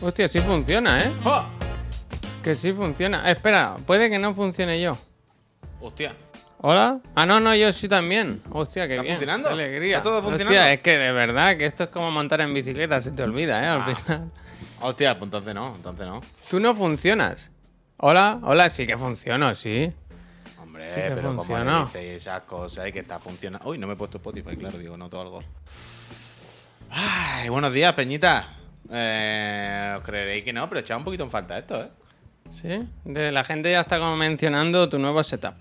Hostia, sí funciona, ¿eh? ¡Oh! Que sí funciona. Espera, puede que no funcione yo. Hostia. ¿Hola? Ah, no, no, yo sí también. Hostia, qué ¿Está bien. funcionando? Qué alegría. ¿Está todo funcionando? Hostia, es que de verdad que esto es como montar en bicicleta, se te olvida, ¿eh? Al Ah. final. Hostia, pues entonces no, entonces no. Tú no funcionas. Hola, hola, sí que funciono, sí. Hombre, Sí pero como funcionó. le dices esas cosas y que está funcionando. Uy, no me he puesto Spotify, claro, digo, noto algo. Ay, buenos días, Peñita. Eh, os creeréis que no, pero echaba un poquito en falta esto, ¿eh? Sí. De la gente ya está como mencionando tu nuevo setup.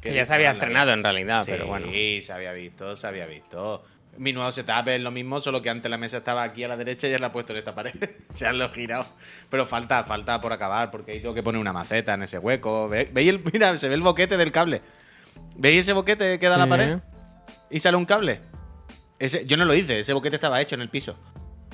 Que ya se había estrenado en realidad, Sí, pero bueno. se había visto, se había visto. Mi nuevo setup es lo mismo, solo que antes la mesa estaba aquí a la derecha y ya la he puesto en esta pared. se han lo girado. Pero falta, falta por acabar, porque ahí tengo que poner una maceta en ese hueco. ¿Ve- ¿Veis el, mira, se ve el boquete del cable. ¿Veis ese boquete que da la Sí. pared? Y sale un cable. Ese, yo no lo hice, ese boquete estaba hecho en el piso.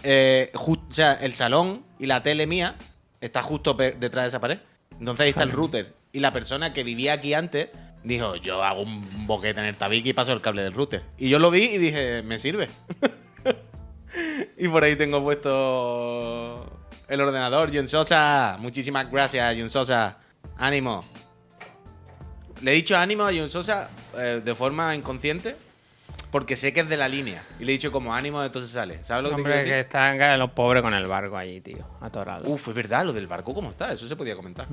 Eh, o sea, el salón y la tele mía está justo detrás de esa pared. Entonces ahí está el router. Y la persona que vivía aquí antes dijo, yo hago un boquete en el tabique y paso el cable del router. Y yo lo vi y dije, me sirve. y por ahí tengo puesto el ordenador. Jun Sosa, muchísimas gracias, Jun Sosa. Ánimo. Le he dicho ánimo a Jun Sosa eh, de forma inconsciente porque sé que es de la línea. Y le he dicho como ánimo, entonces sale. ¿Sabes lo que te Hombre, quiero que están los pobres con el barco allí, tío. Atorado. Uf, es verdad, lo del barco, ¿cómo está? Eso se podía comentar.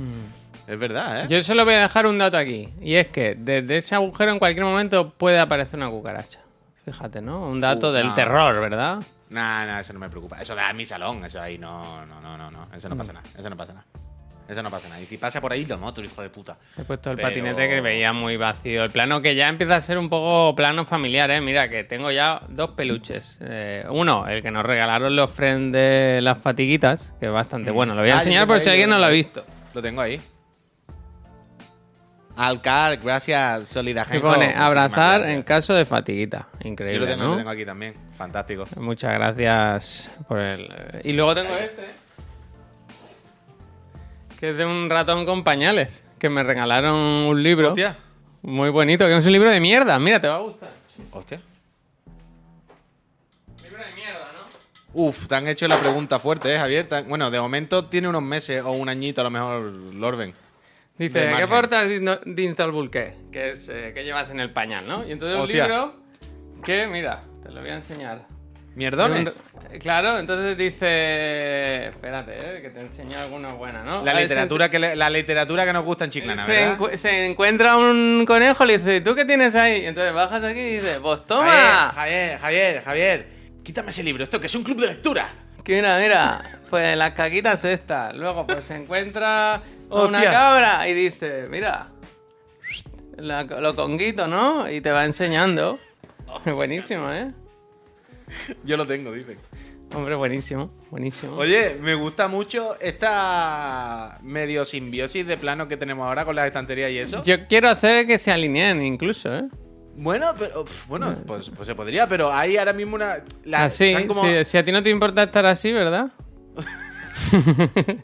Es verdad, ¿eh? Yo solo voy a dejar un dato aquí. Y es que desde ese agujero en cualquier momento puede aparecer una cucaracha. Fíjate, ¿no? Un dato Uh, del no. terror, ¿verdad? Nah, nah, eso no me preocupa. Eso da en mi salón, eso ahí no, no, no, no, no. Eso no pasa nada, eso no pasa nada. Eso no pasa nada. Y si pasa por ahí, lo noto, hijo de puta. He puesto el Pero- patinete que veía muy vacío. El plano que ya empieza a ser un poco plano familiar, ¿eh? Mira, que tengo ya dos peluches. Eh, uno, el que nos regalaron los friends de las fatiguitas, que es bastante bueno. Lo voy a Ah, yo enseñar por ahí, si alguien yo no lo ha visto. Lo tengo ahí. Alcar, gracias, Que Solidajenko. pone abrazar gracias. en caso de fatiguita. Yo Increíble, lo tengo, ¿no? lo tengo aquí también. Fantástico. Muchas gracias por el. Y luego tengo este. Que es de un ratón con pañales. Que me regalaron un libro Hostia. muy bonito, que es un libro de mierda. Mira, te va a gustar. Hostia. Libro de mierda, ¿no? Uf, te han hecho la pregunta fuerte, ¿eh, Javier? Te han- Bueno, de momento tiene unos meses o un añito a lo mejor, Lorben. Dice, ¿qué margen. portas de Install Bulke? Que es eh, que llevas en el pañal, ¿no? Y entonces Hostia. un libro que, mira, te lo voy a enseñar. ¿Mierdones? Claro, entonces dice. Espérate, eh, que te enseño alguna buena, ¿no? La literatura, que le- la literatura que nos gusta en Chiclana, se, ¿verdad? encu- se encuentra un conejo y le dice, ¿tú qué tienes ahí? Y entonces bajas aquí y dices, pues toma. Javier, Javier, Javier, Javier, quítame ese libro, esto que es un club de lectura. Que mira, mira, pues las caquitas estas. Luego pues se encuentra una Hostia. cabra y dice, mira, la- lo conguito, ¿no? Y te va enseñando. Buenísimo, ¿eh? Yo lo tengo, dicen. Hombre, buenísimo, buenísimo. Oye, me gusta mucho esta medio simbiosis de plano que tenemos ahora con las estanterías y eso. Yo quiero hacer que se alineen incluso, ¿eh? Bueno, pero uf, bueno, pues, pues se podría, pero hay ahora mismo una. la- Así, están como- si, si a ti no te importa estar así, ¿verdad?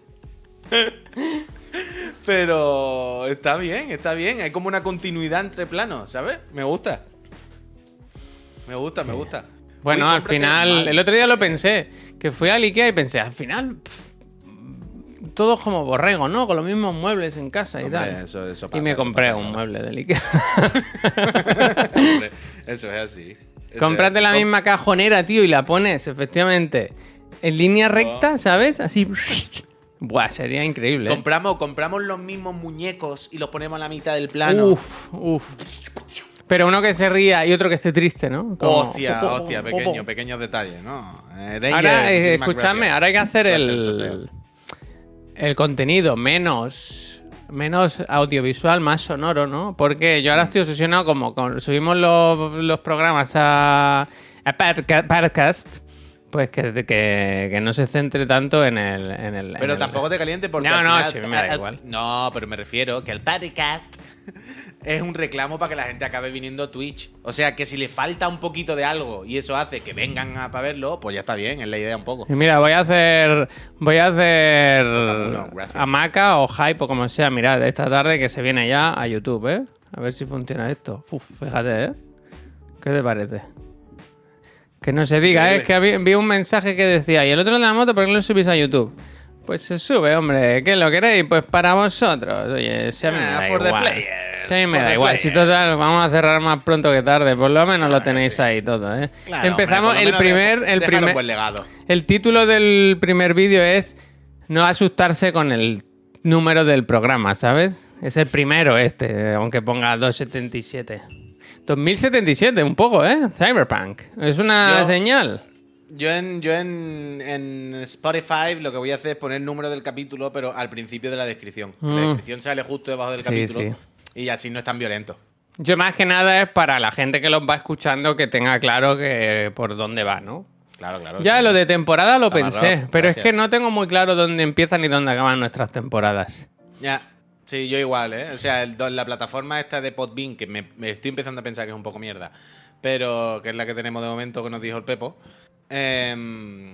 Pero está bien, está bien. Hay como una continuidad entre planos, ¿sabes? Me gusta. Me gusta, me gusta. Bueno, Uy, al final, el otro día lo pensé, que fui al Ikea y pensé, al final, pff, todos como borrego, ¿no? Con los mismos muebles en casa y tal. eso- eso y me eso compré pasa, un claro. mueble del Ikea. Hombre, Eso es así. Eso es Cómprate así. la misma cajonera, tío, y la pones, efectivamente, en línea recta, ¿sabes? Así. Buah, sería increíble. ¿eh? Compramos, compramos los mismos muñecos y los ponemos a la mitad del plano. Uf, uf. Pero uno que se ría y otro que esté triste, ¿no? Como- hostia, hostia, pequeño, pequeño detalle, ¿no? Eh, Danger, Ahora, eh, gracias. ahora hay que hacer Suerte, el, el contenido menos, menos audiovisual, más sonoro, ¿no? Porque yo ahora estoy obsesionado como con subimos los, los programas a, a podca- podcast, pues que, que, que no se centre tanto en el... En el en Pero el- tampoco te caliente porque. No, al no, final- sí, me da al- igual. No, pero me refiero que el podcast es un reclamo para que la gente acabe viniendo a Twitch. O sea, que si le falta un poquito de algo y eso hace que vengan a para verlo, pues ya está bien, es la idea un poco. Y mira, voy a hacer. Voy a hacer. gracias. Hamaca o Hype o como sea. Mirad, esta tarde que se viene ya a YouTube, ¿eh? A ver si funciona esto. Uf, fíjate, ¿eh? ¿Qué te parece? Que no se diga, ¿eh? es que había- vi un mensaje que decía, y el otro de la moto, ¿por qué no lo subís a YouTube? Pues se sube, hombre, ¿qué lo queréis? Pues para vosotros. Oye, si a mí me Ah, da igual. players, Si a mí me da igual. Si players. total, vamos a cerrar más pronto que tarde. Por lo menos lo tenéis ahí todo, ¿eh? Claro, Empezamos hombre, el primer... El primer buen legado. el título del primer vídeo es No asustarse con el número del programa, ¿sabes? Es el primero este, aunque ponga 277. 2077, un poco, ¿eh? Cyberpunk. Es una Yo- señal. Yo en, yo en, en Spotify lo que voy a hacer es poner el número del capítulo, pero al principio de la descripción. La Mm. descripción sale justo debajo del Sí, capítulo sí. y así no es tan violento. Yo más que nada es para la gente que los va escuchando que tenga claro que por dónde va, ¿no? Claro, claro. Ya sí. lo de temporada lo Está pensé, pero es que no tengo muy claro dónde empiezan y dónde acaban nuestras temporadas. Ya. Sí, yo igual, ¿eh? O sea, el- la plataforma esta de Podbean, que me, me estoy empezando a pensar que es un poco mierda, pero que es la que tenemos de momento que nos dijo el Pepo. Em,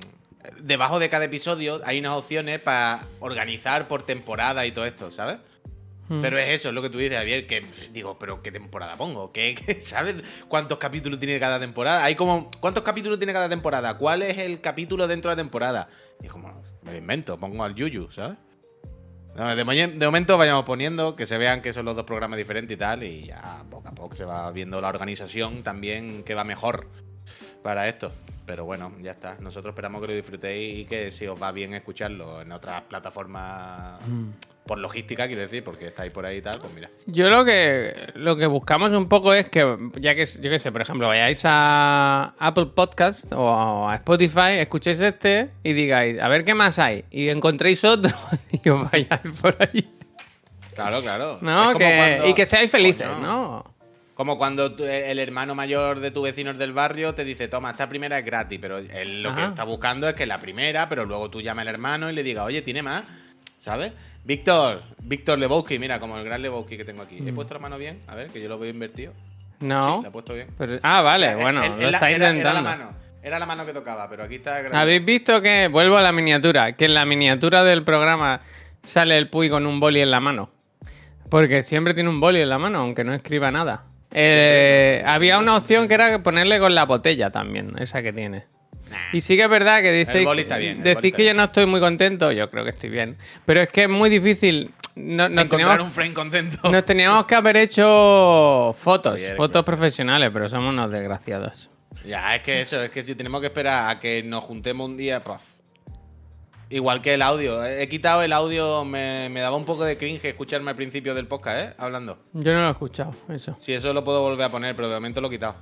debajo de cada episodio hay unas opciones para organizar por temporada y todo esto, ¿sabes? Mm. Pero es eso, es lo que tú dices, Javier, que digo, pero ¿qué temporada pongo? ¿Qué, qué- sabes cuántos capítulos tiene cada temporada? Hay como, ¿cuántos capítulos tiene cada temporada? ¿Cuál es el capítulo dentro de la temporada? Y es como, me lo invento, pongo al Yuyu, ¿sabes? No, de, moñe- de momento vayamos poniendo, que se vean que son los dos programas diferentes y tal, y ya poco a poco se va viendo la organización también que va mejor para esto. Pero bueno, ya está. Nosotros esperamos que lo disfrutéis y que si os va bien escucharlo en otras plataformas por logística, quiero decir, porque estáis por ahí y tal, pues mira. Yo lo que lo que buscamos un poco es que, ya que yo qué sé, por ejemplo, vayáis a Apple Podcast o a Spotify, escuchéis este y digáis, a ver qué más hay, y encontréis otro y os vayáis por ahí. Claro, claro. ¿No? Que- cuando- Y que seáis felices, Coño. ¿no? Como cuando tú- el hermano mayor de tu vecinos del barrio te dice, toma, esta primera es gratis, pero él lo que está buscando es que la primera, pero luego tú llamas al hermano y le digas, oye, tiene más, ¿sabes? Víctor, Víctor Lebowski, mira, como el gran Lebowski que tengo aquí. ¿He puesto la mano bien? A ver, que yo lo veo invertido. Mm. No. Sí, la he puesto bien. Pero- ah, vale, O sea, bueno, él- está era- intentando. Era la mano, era la mano que tocaba, pero aquí está grande. ¿Habéis visto que, vuelvo a la miniatura, que en la miniatura del programa sale el Puy con un boli en la mano? Porque siempre tiene un boli en la mano, aunque no escriba nada. Eh, había una opción que era ponerle con la botella también, esa que tiene. Y sí que es verdad que dice, bien, decís que yo no estoy muy contento, yo creo que estoy bien. Pero es que es muy difícil. No, nos, Encontrar teníamos, un frame contento. nos teníamos que haber hecho fotos, Oye, fotos profesionales, pero somos unos desgraciados. Ya, es que eso, es que si tenemos que esperar a que nos juntemos un día, pues. Igual que el audio. He quitado el audio, me, me daba un poco de cringe escucharme al principio del podcast, ¿eh? Hablando. Yo no lo he escuchado, eso. Si eso lo puedo volver a poner, pero de momento lo he quitado.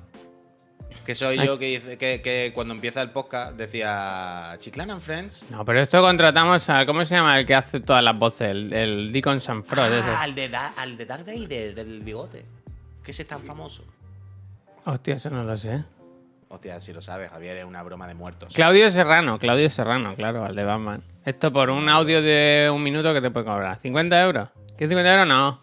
Que soy Ay. yo que, dice- que, que cuando empieza el podcast decía Chiclana and Friends. No, pero esto contratamos a. ¿Cómo se llama el que hace todas las voces? El, el Deacon Sanford. Ah, al de, Da- al de Darth Vader, del bigote. Que ese es tan famoso. Hostia, eso no lo sé. Hostia, si lo sabes, Javier, es una broma de muertos. Claudio Serrano, Claudio Serrano, claro, el de Batman. Esto por un audio de un minuto que te puede cobrar. ¿50 euros? ¿Qué 50 euros? No.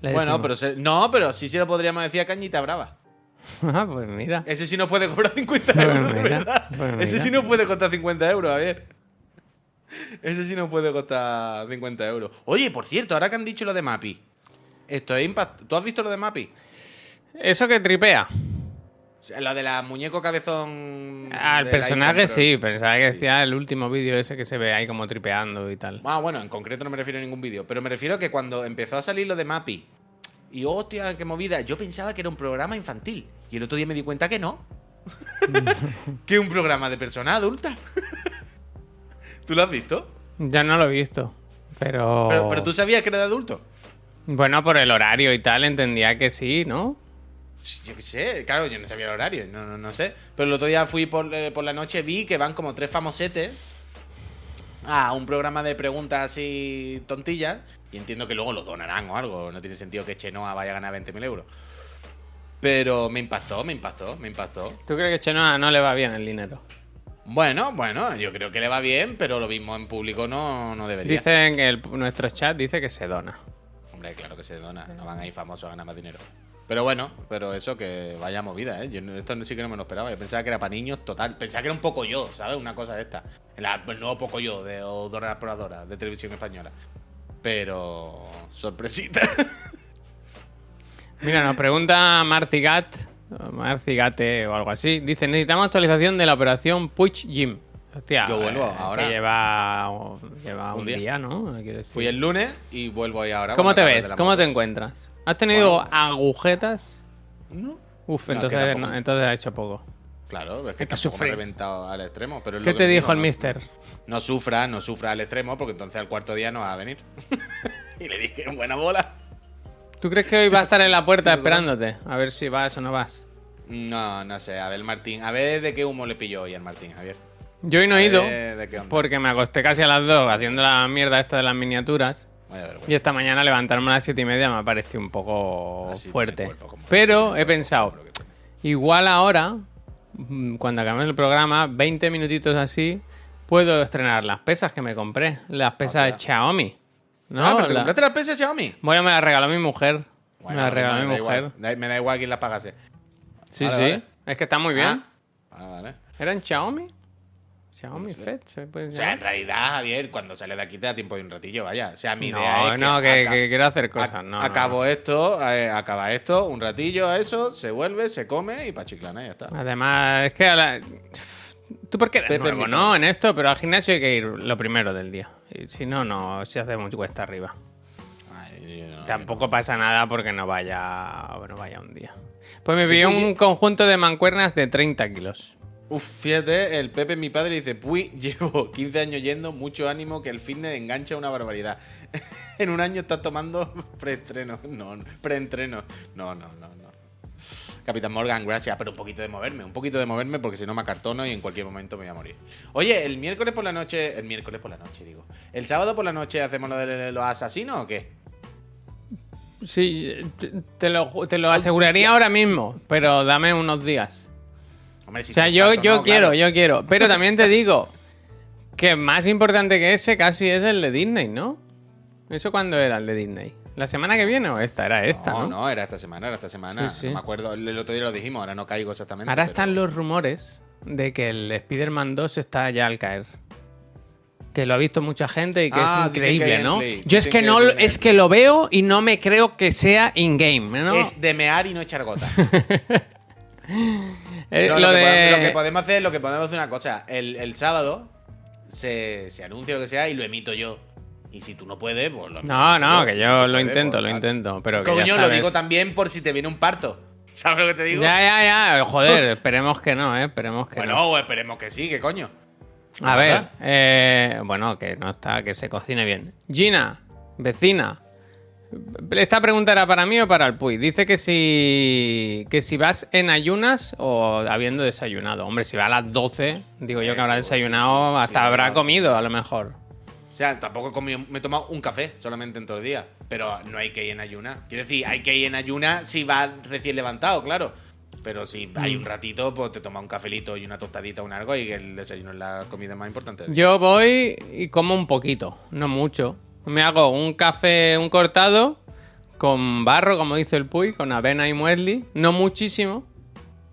Bueno, decimos. pero se- no, pero sí se lo podríamos decir a Cañita Brava. Ah, pues mira. Ese sí nos puede cobrar 50 Pues euros, de mira, ¿verdad? pues Ese sí nos puede costar 50 euros, a ver. Ese sí nos puede costar 50 euros. Oye, por cierto, ahora que han dicho lo de Mappy. Esto es impact... ¿Tú has visto lo de Mappy? Eso que tripea. Lo de la muñeco cabezón. Al del personaje iPhone, sí, pensaba que decía el último vídeo ese que se ve ahí como tripeando y tal. Ah, bueno, en concreto no me refiero a ningún vídeo. Pero me refiero a que cuando empezó a salir lo de Mappy. Y hostia, qué movida. Yo pensaba que era un programa infantil. Y el otro día me di cuenta que no. que un programa de persona adulta. ¿Tú lo has visto? Ya no lo he visto. Pero... Pero, pero tú sabías que era de adulto. Bueno, por el horario y tal, entendía que sí, ¿no? Yo qué sé, claro, yo no sabía el horario, no, no, no sé. Pero el otro día fui por, eh, por la noche, vi que van como tres famosetes a un programa de preguntas así tontillas. Y entiendo que luego lo donarán o algo. No tiene sentido que Chenoa vaya a ganar 20.000 euros. Pero me impactó, me impactó, me impactó. ¿Tú crees que Chenoa no le va bien el dinero? Bueno, bueno, yo creo que le va bien, pero lo mismo en público no, no debería. Dicen que el- nuestro chat dice que se dona. Hombre, claro que se dona. No van a ir famosos a ganar más dinero. Pero bueno, pero eso que vaya movida, ¿eh? Yo, no- esto sí que no me lo esperaba. Yo pensaba que era para niños total. Pensaba que era un poco yo, ¿sabes? Una cosa de esta. El, el nuevo poco yo de o Dora la Exploradora de televisión española. Pero. sorpresita. Mira, nos pregunta Marcigat Marcigate o algo así. Dice, necesitamos actualización de la operación Push Gym. Hostia, Yo vuelvo eh, ahora. Que lleva, lleva un, Un día. día. ¿no? Fui el lunes y vuelvo ahí ahora. ¿Cómo te ves? ¿Cómo te encuentras? ¿Has tenido Bueno. agujetas? No. Uf, No, entonces, no, entonces ha hecho poco. Claro, es que sufrir. reventado al extremo. Pero es ¿Qué lo que te dijo digo, el no- mister? No sufra, no sufra al extremo, porque entonces al cuarto día no va a venir. y le dije, buena bola. ¿Tú crees que hoy va a estar en la puerta esperándote? A ver si vas o no vas. No, no sé, a ver, Martín. A ver de qué humo le pilló hoy al Martín, Javier. Yo hoy no he ido de qué onda. porque me acosté casi a las 2 haciendo la mierda esta de las miniaturas. Y esta mañana levantarme a las 7 y media me ha parecido un poco Así tiene fuerte. cuerpo, Pero he pensado, igual ahora, mm, cuando acabemos el programa, 20 minutitos así, puedo estrenar las pesas que me compré. Las pesas Hostia. Xiaomi. ¿No? Ah, pero te La- compraste las pesas Xiaomi. Bueno, me las regaló mi mujer. Bueno, me las regaló me mi mujer. igual. Me da igual quién las pagase. Sí, Vale, sí. vale. Es que está muy bien. Ah, vale. ¿Eran Xiaomi? Xiaomi Fed, ¿se puede O sea, en realidad, Javier, cuando sales de aquí te da tiempo de un ratillo, vaya. O sea, mi No, idea es no, que, que quiero hacer cosas. No, acabo no. esto, eh, acaba esto, un ratillo a eso, se vuelve, se come y pa' chiclana ya está. Además, es que a la- tú porque eres nuevo, ¿no? En esto, pero al gimnasio hay que ir lo primero del día. Y si no, no, se hace mucho cuesta arriba. Ay, yo no- Tampoco pasa nada porque no vaya, no vaya un día. Pues me pillé un conjunto de mancuernas de 30 kilos. Uf, fíjate, el Pepe, mi padre, dice, Puy, llevo 15 años yendo, mucho ánimo, que el fitness engancha una barbaridad. en un año estás tomando preestreno. No, no, preentreno. No, no, no, no. Capitán Morgan, gracias, pero un poquito de moverme, un poquito de moverme porque si no me acartono y en cualquier momento me voy a morir. Oye, el miércoles por la noche, el miércoles por la noche, digo. ¿El sábado por la noche hacemos lo de los asesinos o qué? Sí, te lo, te lo aseguraría ahora mismo, pero dame unos días. Hombre, si O sea, yo, yo no, quiero, claro. yo quiero. Pero también te digo que más importante que ese casi es el de Disney, ¿no? ¿Eso cuándo era el de Disney? ¿La semana que viene o esta? Era esta, ¿no? No, no, era esta semana, era esta semana. Sí, sí. No me acuerdo, el otro día lo dijimos, ahora no caigo exactamente. Ahora pero- están los rumores de que el Spider-Man 2 está ya al caer. Que lo ha visto mucha gente y que Ah, es que increíble, ¿no? Yo es que que no es que lo veo y no me creo que sea in-game, ¿no? Es de mear y no echar gota. Eh, No, lo lo, que de- podemos, lo que podemos hacer, lo que podemos hacer una cosa. El, el sábado se, se anuncia lo que sea y lo emito yo. Y si tú no puedes, pues lo No, no, yo. que si yo lo puedes, intento, pues, lo intento. Pero que Coño, ya lo digo también por si te viene un parto. ¿Sabes lo que te digo? Ya, ya, ya. Joder, esperemos que no, ¿eh? Esperemos que bueno, no. esperemos que sí, que coño. A ver, eh, bueno, que no está, que se cocine bien. Gina, vecina. Esta pregunta era para mí o para el Puy. Dice que si que si vas en ayunas o habiendo desayunado. Hombre, si va a las 12, digo yo que habrá desayunado, hasta habrá comido a lo mejor. O sea, tampoco he comido, me he tomado un café solamente en todo el día. Pero no hay que ir en ayuna. Quiero decir, hay que ir en ayuna si vas recién levantado, claro. Pero si hay Mm. un ratito, pues te tomas un cafelito y una tostadita o un algo y el desayuno es la comida más importante. Yo voy y como un poquito, no mucho. Me hago un café, un cortado con barro, como dice el Puy, con avena y muesli. No muchísimo,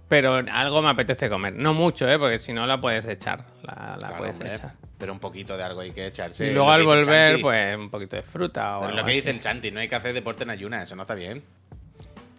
pero algo me apetece comer. No mucho, ¿eh? Porque si no la puedes echar. La, la Claro, puedes hombre, echar. Pero un poquito de algo hay que echarse. y luego al volver, Santi. pues un poquito de fruta o Pero es algo lo que dice así. el Santi, no hay que hacer deporte en ayuna, eso no está bien.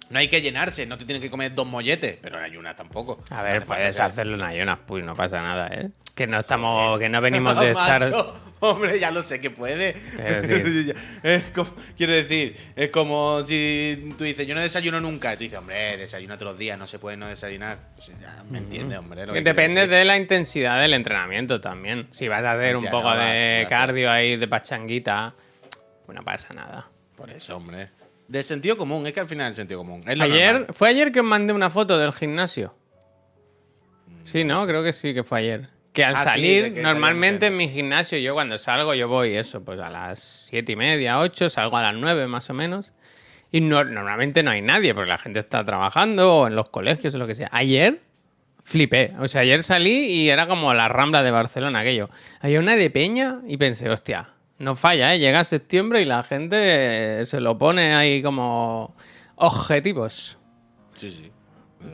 No hay que llenarse, no te tienes que comer dos molletes, pero en ayuna tampoco. A ver, puedes hacerlo en ayunas, Puy, no pasa nada, ¿eh? Que no estamos, que no venimos de estar... Macho, hombre, ya lo sé que puede. Quiero decir- es como- quiero decir, es como si tú dices, yo no desayuno nunca. Y tú dices, hombre, desayuna todos los días, no se puede no desayunar. Pues ya me entiendes, hombre. lo Que depende de la intensidad del entrenamiento también. Si vas a hacer un Ya, poco no vas, de vas, cardio ahí, de pachanguita, pues no pasa nada. Por eso, hombre. De sentido común, es que al final es sentido común. Es Ayer, normal. ¿fue ayer que os mandé una foto del gimnasio? Sí, ¿no? Creo que sí que fue ayer. Que al Ah, salir, normalmente en mi gimnasio, yo cuando salgo, yo voy eso, pues a las siete y media, ocho, salgo a las nueve más o menos. Y no- normalmente no hay nadie, porque la gente está trabajando o en los colegios o lo que sea. Ayer flipé. O sea, ayer salí y era como la rambla de Barcelona, aquello. Había una de peña y pensé, hostia, no falla, ¿eh? Llega septiembre y la gente se lo pone ahí como objetivos. Sí, sí.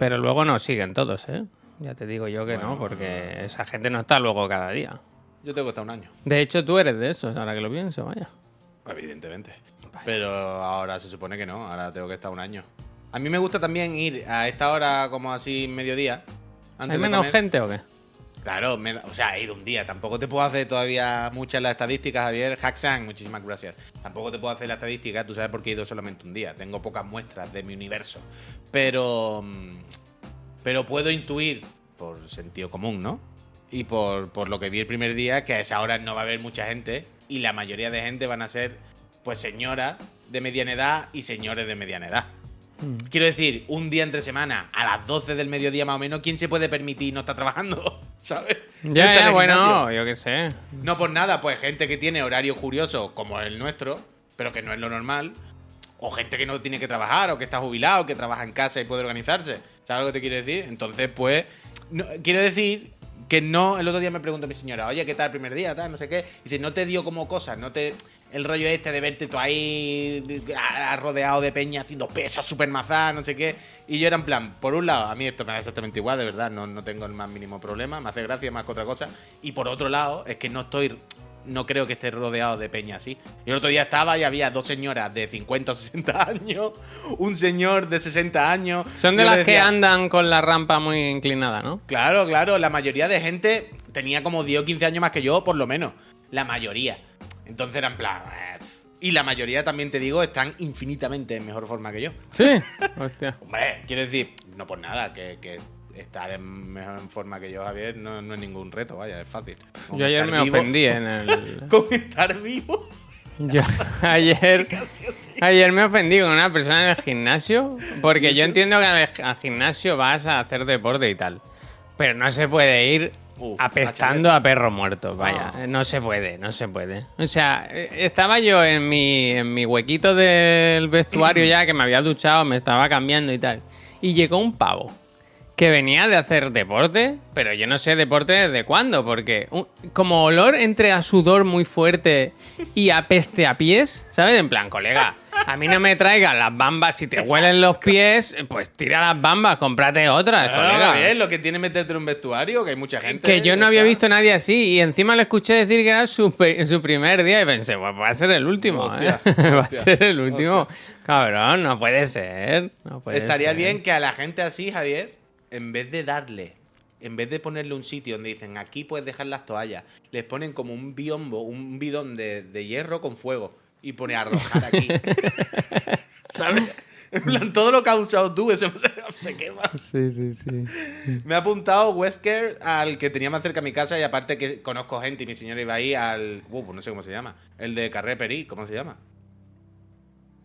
Pero luego no siguen todos, ¿eh? Ya te digo yo que no, porque esa gente no está luego cada día. Yo tengo que estar un año. De hecho, tú eres de esos, ahora que lo pienso, vaya. Evidentemente. Pero ahora se supone que no, ahora tengo que estar un año. A mí me gusta también ir a esta hora, como así, mediodía. antes ¿Hay menos comer. gente o qué? Claro, me o sea, he ido un día. Tampoco te puedo hacer todavía muchas las estadísticas, Javier. Hacksan, muchísimas gracias. Tampoco te puedo hacer la estadística, tú sabes por qué he ido solamente un día. Tengo pocas muestras de mi universo. Pero. Pero puedo intuir, por sentido común, ¿no? Y por, por lo que vi el primer día, que a esa hora no va a haber mucha gente. Y la mayoría de gente van a ser, pues, señoras de mediana edad y señores de mediana edad. Mm. Quiero decir, un día entre semana, a las 12 del mediodía más o menos, ¿quién se puede permitir no estar trabajando? ¿Sabes? Ya, ya, bueno, yo qué sé. No por nada, pues gente que tiene horario curioso como el nuestro, pero que no es lo normal. O gente que no tiene que trabajar, o que está jubilado, que trabaja en casa y puede organizarse. ¿Sabes lo que te quiero decir? Entonces, pues, no- quiero decir que no. El otro día me preguntó mi señora, oye, ¿qué tal el primer día? Tal, no sé qué. Dice, no te dio como cosas, no te. El rollo este de verte tú ahí ah, rodeado de peña haciendo pesas super mazás, no sé qué. Y yo era en plan, por un lado, a mí esto me da exactamente igual, de verdad, no, no tengo el más mínimo problema, me hace gracia más que otra cosa. Y por otro lado, es que no estoy no creo que esté rodeado de peña así. Y el otro día estaba y había dos señoras de 50 o 60 años, un señor de 60 años. Son de Yo las que andan con la rampa muy inclinada, ¿no? Claro, claro, la mayoría de gente tenía como 10 o 15 años más que yo, por lo menos. La mayoría. Entonces era en plan... eh, Y la mayoría, también te digo, están infinitamente en mejor forma que yo. Sí. Hostia. Hombre, quiero decir, no por nada, que, que estar en mejor en forma que yo, Javier, no, no es ningún reto, vaya, es fácil. Con Yo ayer me ofendí en el. Con estar vivo. Yo ayer. Ayer me ofendí con una persona en el gimnasio. Porque yo entiendo que al, al gimnasio vas a hacer deporte y tal. Pero no se puede ir Uf, apestando a perro muerto. Vaya, Ah. no se puede, no se puede. O sea, eh, estaba yo en mi, en mi huequito del vestuario ya, que me había duchado, me estaba cambiando y tal. Y llegó un pavo que venía de hacer deporte, pero yo no sé deporte desde cuándo, porque un- como olor entre a sudor muy fuerte y a peste a pies, ¿sabes? En plan, colega, a mí no me traigas las bambas, si te huelen los pies, pues tira las bambas, cómprate otras, Claro, colega. Javier, lo que tiene meterte en un vestuario, que hay mucha gente. Que yo no había visto a nadie así y encima le escuché decir que era su, su primer día y pensé, pues va a ser el último, Hostia, ¿eh? va a ser el último. Cabrón, no puede ser. no puede Estaría ser. bien que a la gente así, Javier, en vez de darle, en vez de ponerle un sitio donde dicen aquí puedes dejar las toallas, les ponen como un biombo, un bidón de, de hierro con fuego y pone a arrojar aquí. ¿Sabes? En plan, todo lo que has usado tú, eso se, se quema. Sí, sí, sí. Me ha apuntado Wesker al que tenía más cerca a mi casa y aparte que conozco gente y mi señora iba ahí al... Uh, pues no sé cómo se llama. El de Carré Perí, ¿cómo se llama?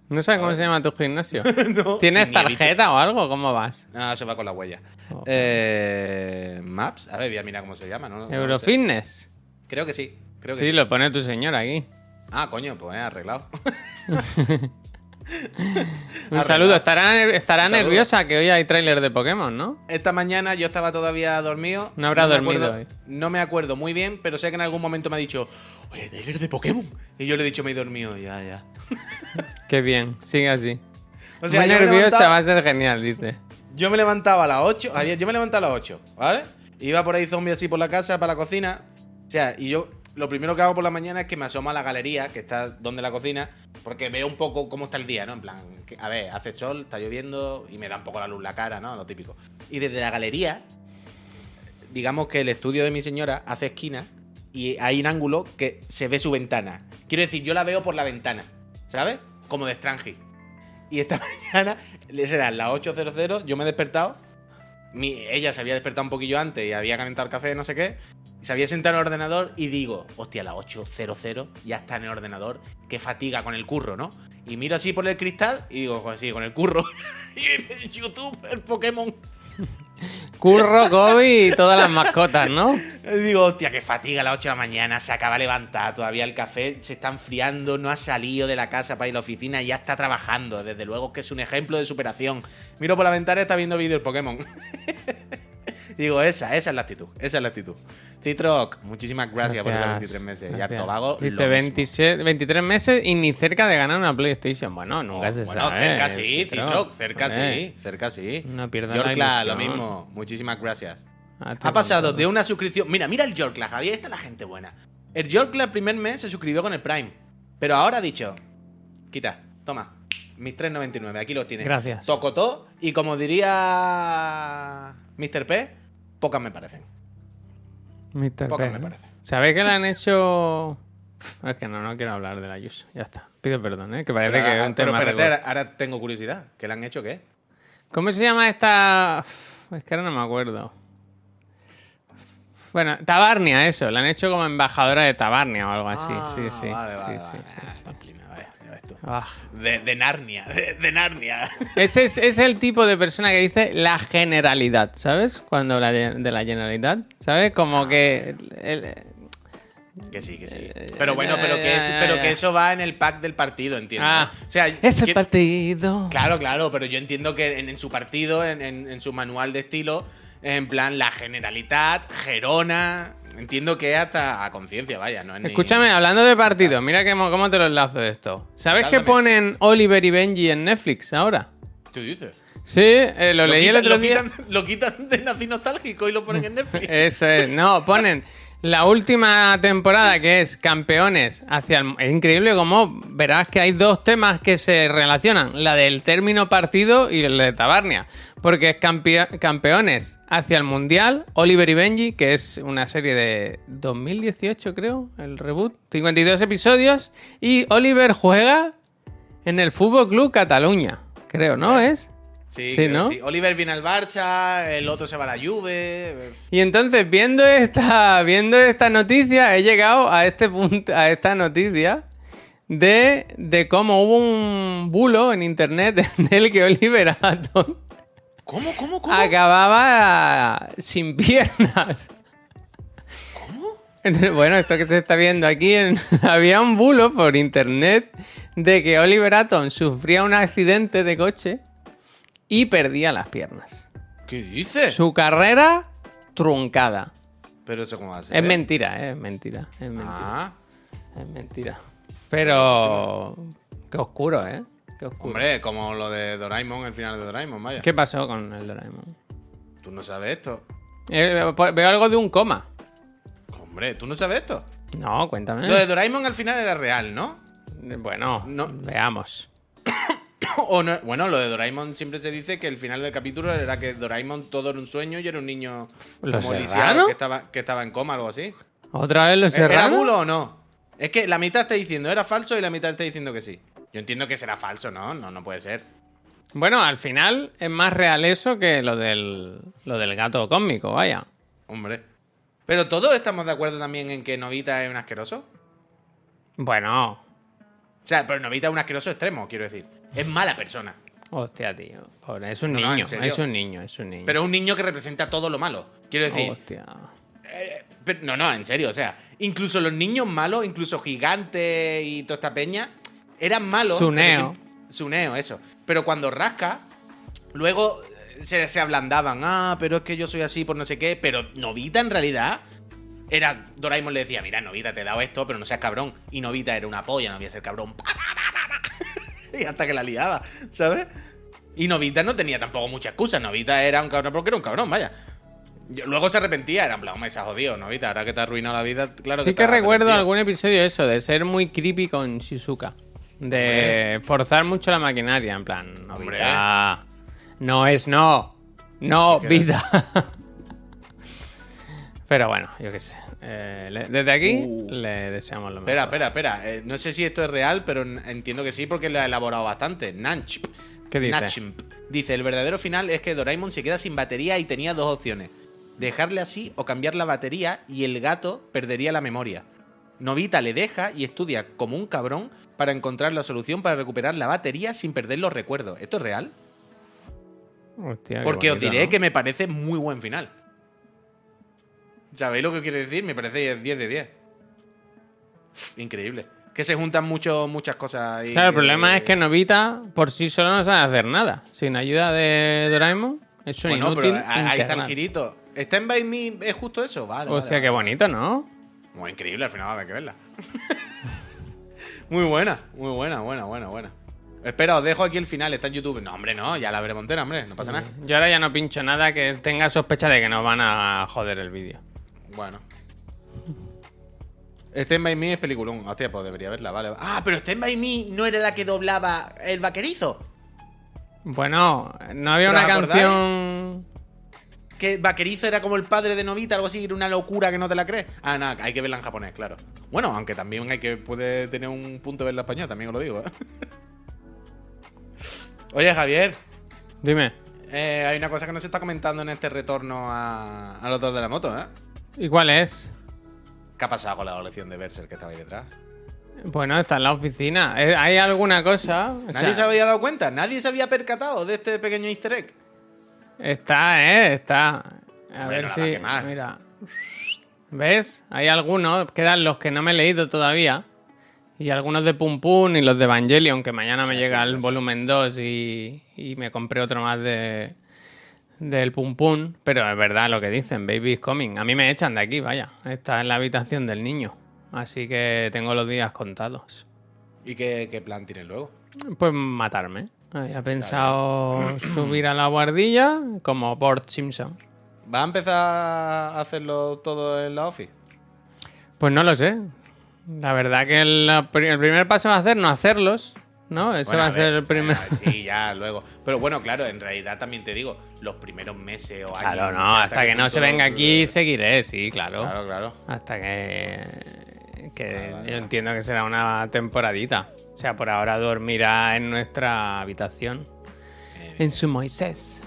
¿No sabes cómo se llama tu gimnasio? no. ¿Tienes visto. tarjeta o algo? ¿Cómo vas? Ah, se va con la huella. Oh. Eh, Maps, a ver, voy a mirar cómo se llama, ¿no? No sé. Eurofitness. Creo que sí, creo que Sí, sí. lo pone tu señora aquí. Ah, coño, pues eh, arreglado. Un saludo. Estará, estará Un saludo. nerviosa que hoy hay tráiler de Pokémon, ¿no? Esta mañana yo estaba todavía dormido. No habrá dormido acuerdo- hoy. No me acuerdo muy bien, pero sé que en algún momento me ha dicho, oye, trailer de Pokémon. Y yo le he dicho, me he dormido, ya, ya. Qué bien, sigue así. O sea, Muy nerviosa levantaba- va a ser genial, dice. Yo me levantaba a las 8. Ayer yo me levantaba a las 8, ¿vale? Iba por ahí zombie así por la casa, para la cocina. O sea, y yo lo primero que hago por la mañana es que me asomo a la galería, que está donde la cocina, porque veo un poco cómo está el día, ¿no? En plan, a ver, hace sol, está lloviendo y me da un poco la luz la cara, ¿no? Lo típico. Y desde la galería, digamos que el estudio de mi señora hace esquina y hay un ángulo que se ve su ventana. Quiero decir, yo la veo por la ventana, ¿sabes? Como de Strange. Y esta mañana, serán las 8.00, yo me he despertado. Mi, ella se había despertado un poquillo antes y había calentado el café, no sé qué. y Se había sentado en el ordenador y digo, hostia, las 8.00 ya está en el ordenador. Qué fatiga con el curro, ¿no? Y miro así por el cristal y digo, joder, sí, con el curro. y en YouTube, el Pokémon. Curro, Kobe y todas las mascotas, ¿no? Digo, hostia, qué fatiga a las 8 de la mañana, se acaba de levantar, todavía el café se está enfriando, no ha salido de la casa para ir a la oficina ya está trabajando. Desde luego que es un ejemplo de superación. Miro por la ventana y está viendo vídeos Pokémon. digo, esa, esa es la actitud, esa es la actitud. Citroc, muchísimas gracias, por esos 23 meses. Y gracias. Artobago, Dice lo mismo. 27, 23 meses y ni cerca de ganar una PlayStation. Bueno, nunca Oh, se bueno, sabe. cerca sí, Citroc. Citroc, cerca sí, cerca sí. No pierdas la Yorkla, lo mismo. Muchísimas gracias. Ha pasado de una suscripción. Mira, mira el Yorkla, Javier. Esta es la gente buena. El Yorkla el primer mes se suscribió con el Prime. Pero ahora ha dicho: Quita, toma. mis 3.99. Aquí los tienes. Gracias. Tocotó. Y como diría Mr. P, pocas me parecen. Mr. Pocas P, me parecen. ¿Sabéis que le han hecho.? Es que no, no quiero hablar de la Ayuso. Ya está. Pido perdón, ¿eh? Que parece Pero, que es un pero tema. espérate, ahora, ahora tengo curiosidad. ¿Qué le han hecho qué? ¿Cómo se llama esta.? Es que ahora no me acuerdo. Bueno, Tabarnia, eso. La han hecho como embajadora de Tabarnia o algo así. Ah, sí, sí. Vale, vale, sí, vale. sí, sí, sí. pamplina, vaya, ya ves tú. De, de Narnia, de, de Narnia. Ese es, es el tipo de persona que dice la generalidad, ¿sabes? Cuando habla de, de la generalidad, ¿sabes? Como que... el- el- Que sí, que sí. Eh, Pero bueno, pero que, es- pero que eso va en el pack del partido, entiendo. Ah. O sea, ese que- partido... Claro, claro, pero yo entiendo que en, en su partido, en, en- en su manual de estilo, en plan la generalitat, Gerona. Entiendo que hasta a conciencia, vaya, no es ni- Escúchame, hablando de partidos, mira que, mo- cómo te lo enlazo de esto. ¿Sabes que Dálame. ponen Oliver y Benji en Netflix ahora? ¿Qué dices? Sí, eh, lo, leí el quitan- otro lo día. quitan- lo quitan de nazi nostálgico y lo ponen en Netflix. Eso es, no, ponen la última temporada que es campeones hacia el... Es increíble como verás que hay dos temas que se relacionan, la del término partido y el de Tabarnia, porque es campeones hacia el Mundial, Oliver y Benji, que es una serie de 2018 creo, el reboot, 52 episodios, y Oliver juega en el Fútbol Club Cataluña, creo, ¿no es? Sí, ¿no? sí. Oliver viene al Barça, el otro se va a la Juve. Y entonces, viendo esta, viendo esta noticia, he llegado a este punto, a esta noticia de, de cómo hubo un bulo en internet en el que Oliver Atom ¿Cómo, cómo, cómo? acababa sin piernas. ¿Cómo? Bueno, esto que se está viendo aquí, en- había un bulo por internet de que Oliver Atom sufría un accidente de coche y perdía las piernas. ¿Qué dices? Su carrera truncada. Pero eso cómo va a ser. Es mentira, eh, es mentira. Es mentira. Ah, Es mentira. Pero. Qué oscuro, ¿eh? Qué oscuro. hombre, como lo de Doraemon, el final de Doraemon, vaya. ¿Qué pasó con el Doraemon? Tú no sabes esto. Eh, pues, veo algo de un coma. Hombre, tú no sabes esto. No, cuéntame. Lo de Doraemon al final era real, ¿no? Bueno, No. veamos. O no- Bueno, lo de Doraemon siempre se dice que el final del capítulo era que Doraemon todo era un sueño y era un niño ¿Los como Serrano? lisiado que estaba, que estaba en coma, algo así. ¿Otra vez los ¿Era serranos? bulo o no? Es que la mitad está diciendo era falso y la mitad está diciendo que sí. Yo entiendo que será falso, ¿no? No, no puede ser. Bueno, al final es más real eso que lo del, lo del gato cósmico, vaya. Hombre. Pero todos estamos de acuerdo también en que Novita es un asqueroso. Bueno, O sea, pero Novita es un asqueroso extremo, quiero decir. Es mala persona. hostia, tío. Pobre, es un niño, es un niño, es un niño. Pero es un niño que representa todo lo malo. Quiero decir. Hostia. eh, pero- no, no, en serio. O sea, incluso los niños malos, incluso Gigante y toda esta peña, eran malos. Suneo. Suneo, eso. Pero cuando rasca, luego eh, se, se ablandaban. Ah, pero es que yo soy así por no sé qué. Pero Novita en realidad. Era, Doraemon le decía, mira, Novita, te he dado esto, pero no seas cabrón. Y Novita era una polla, no voy a ser cabrón. y hasta que la liaba, ¿sabes? Y Novita no tenía tampoco mucha excusa. Novita era un cabrón porque era un cabrón, vaya. Yo- luego se arrepentía, era en plan, me se ha jodido, Novita, ahora que te ha arruinado la vida, claro sí que recuerdo algún episodio eso, de ser muy creepy con Shizuka. De forzar mucho la maquinaria, en plan, Hombre. Novita. No es no. No, vida. Pero bueno, yo qué sé. Eh, le- desde aquí Uh. le deseamos lo mejor. Espera, espera, espera. eh, no sé si esto es real, pero entiendo que sí porque lo ha elaborado bastante. Nanchp. ¿Qué dice? Nachimp. Dice, el verdadero final es que Doraemon se queda sin batería y tenía dos opciones. Dejarle así o cambiar la batería y el gato perdería la memoria. Novita le deja y estudia como un cabrón para encontrar la solución para recuperar la batería sin perder los recuerdos. ¿Esto es real? Hostia, Porque os diré ¿no? que me parece muy buen final. ¿Sabéis lo que quiero decir? Me parece 10 de 10. Uf, increíble. Que se juntan mucho, muchas cosas. ahí Claro, el que- problema es que Novita por sí solo no sabe hacer nada. Sin ayuda de Doraemon, es un Bueno, inútil. pero ahí está el girito. ¿Está en By Me? ¿Es justo eso? Vale. Hostia, vale, qué vale. bonito, ¿no? Muy increíble, al final va a haber que verla. muy buena, muy buena, buena, buena, buena. Espera, os dejo aquí el final, está en YouTube. No, hombre, no, ya la veremos entera, hombre, no pasa nada. Yo ahora ya no pincho nada que tenga sospecha de que nos van a joder el vídeo. Bueno. Stand By Me es peliculón. Hostia, pues debería verla, vale. Ah, pero Stand By Me no era la que doblaba el vaquerizo. Bueno, no había ¿Pero una canción. Que Vaquerizo era como el padre de Novita, algo así, era una locura que no te la crees. Ah, no, hay que verla en japonés, claro. Bueno, aunque también hay que puede tener un punto de verla en español, también os lo digo. ¿eh? Oye, Javier, Dime. eh, hay una cosa que no se está comentando en este retorno a, a los dos de la moto, ¿eh? ¿Y cuál es? ¿Qué ha pasado con la colección de Berser que estaba ahí detrás? Bueno, está en la oficina. Eh, ¿Hay alguna cosa? O ¿Nadie sea, se había dado cuenta? ¿Nadie se había percatado de este pequeño easter egg? Está, ¿eh? Está. A Hombre, ver no si. a. Mira. ¿Ves? Hay algunos. Quedan los que no me he leído todavía. Y algunos de Pum Pum y los de Evangelion, que mañana me llega sí, el sí. volumen 2 y, y me compré otro más de del Pum Pum. Pero es verdad lo que dicen, Baby is coming. A mí me echan de aquí, vaya. Está en la habitación del niño. Así que tengo los días contados. ¿Y qué, qué plan tiene luego? Pues matarme. Había pensado subir a la guardilla como Bort Simpson. ¿Va a empezar a hacerlo todo en la office? Pues no lo sé. La verdad que el, el primer paso va a ser no hacerlos, ¿no? Ese Bueno, va a, ser el primer... ah, Sí, ya, luego. Pero bueno, claro, en realidad también te digo, los primeros meses o años. Claro, o no, hasta que no se todo- venga aquí seguiré, sí, claro. Claro, claro. Hasta que... que yo entiendo que será una temporadita. O sea, por ahora dormirá en nuestra habitación. En su Moisés.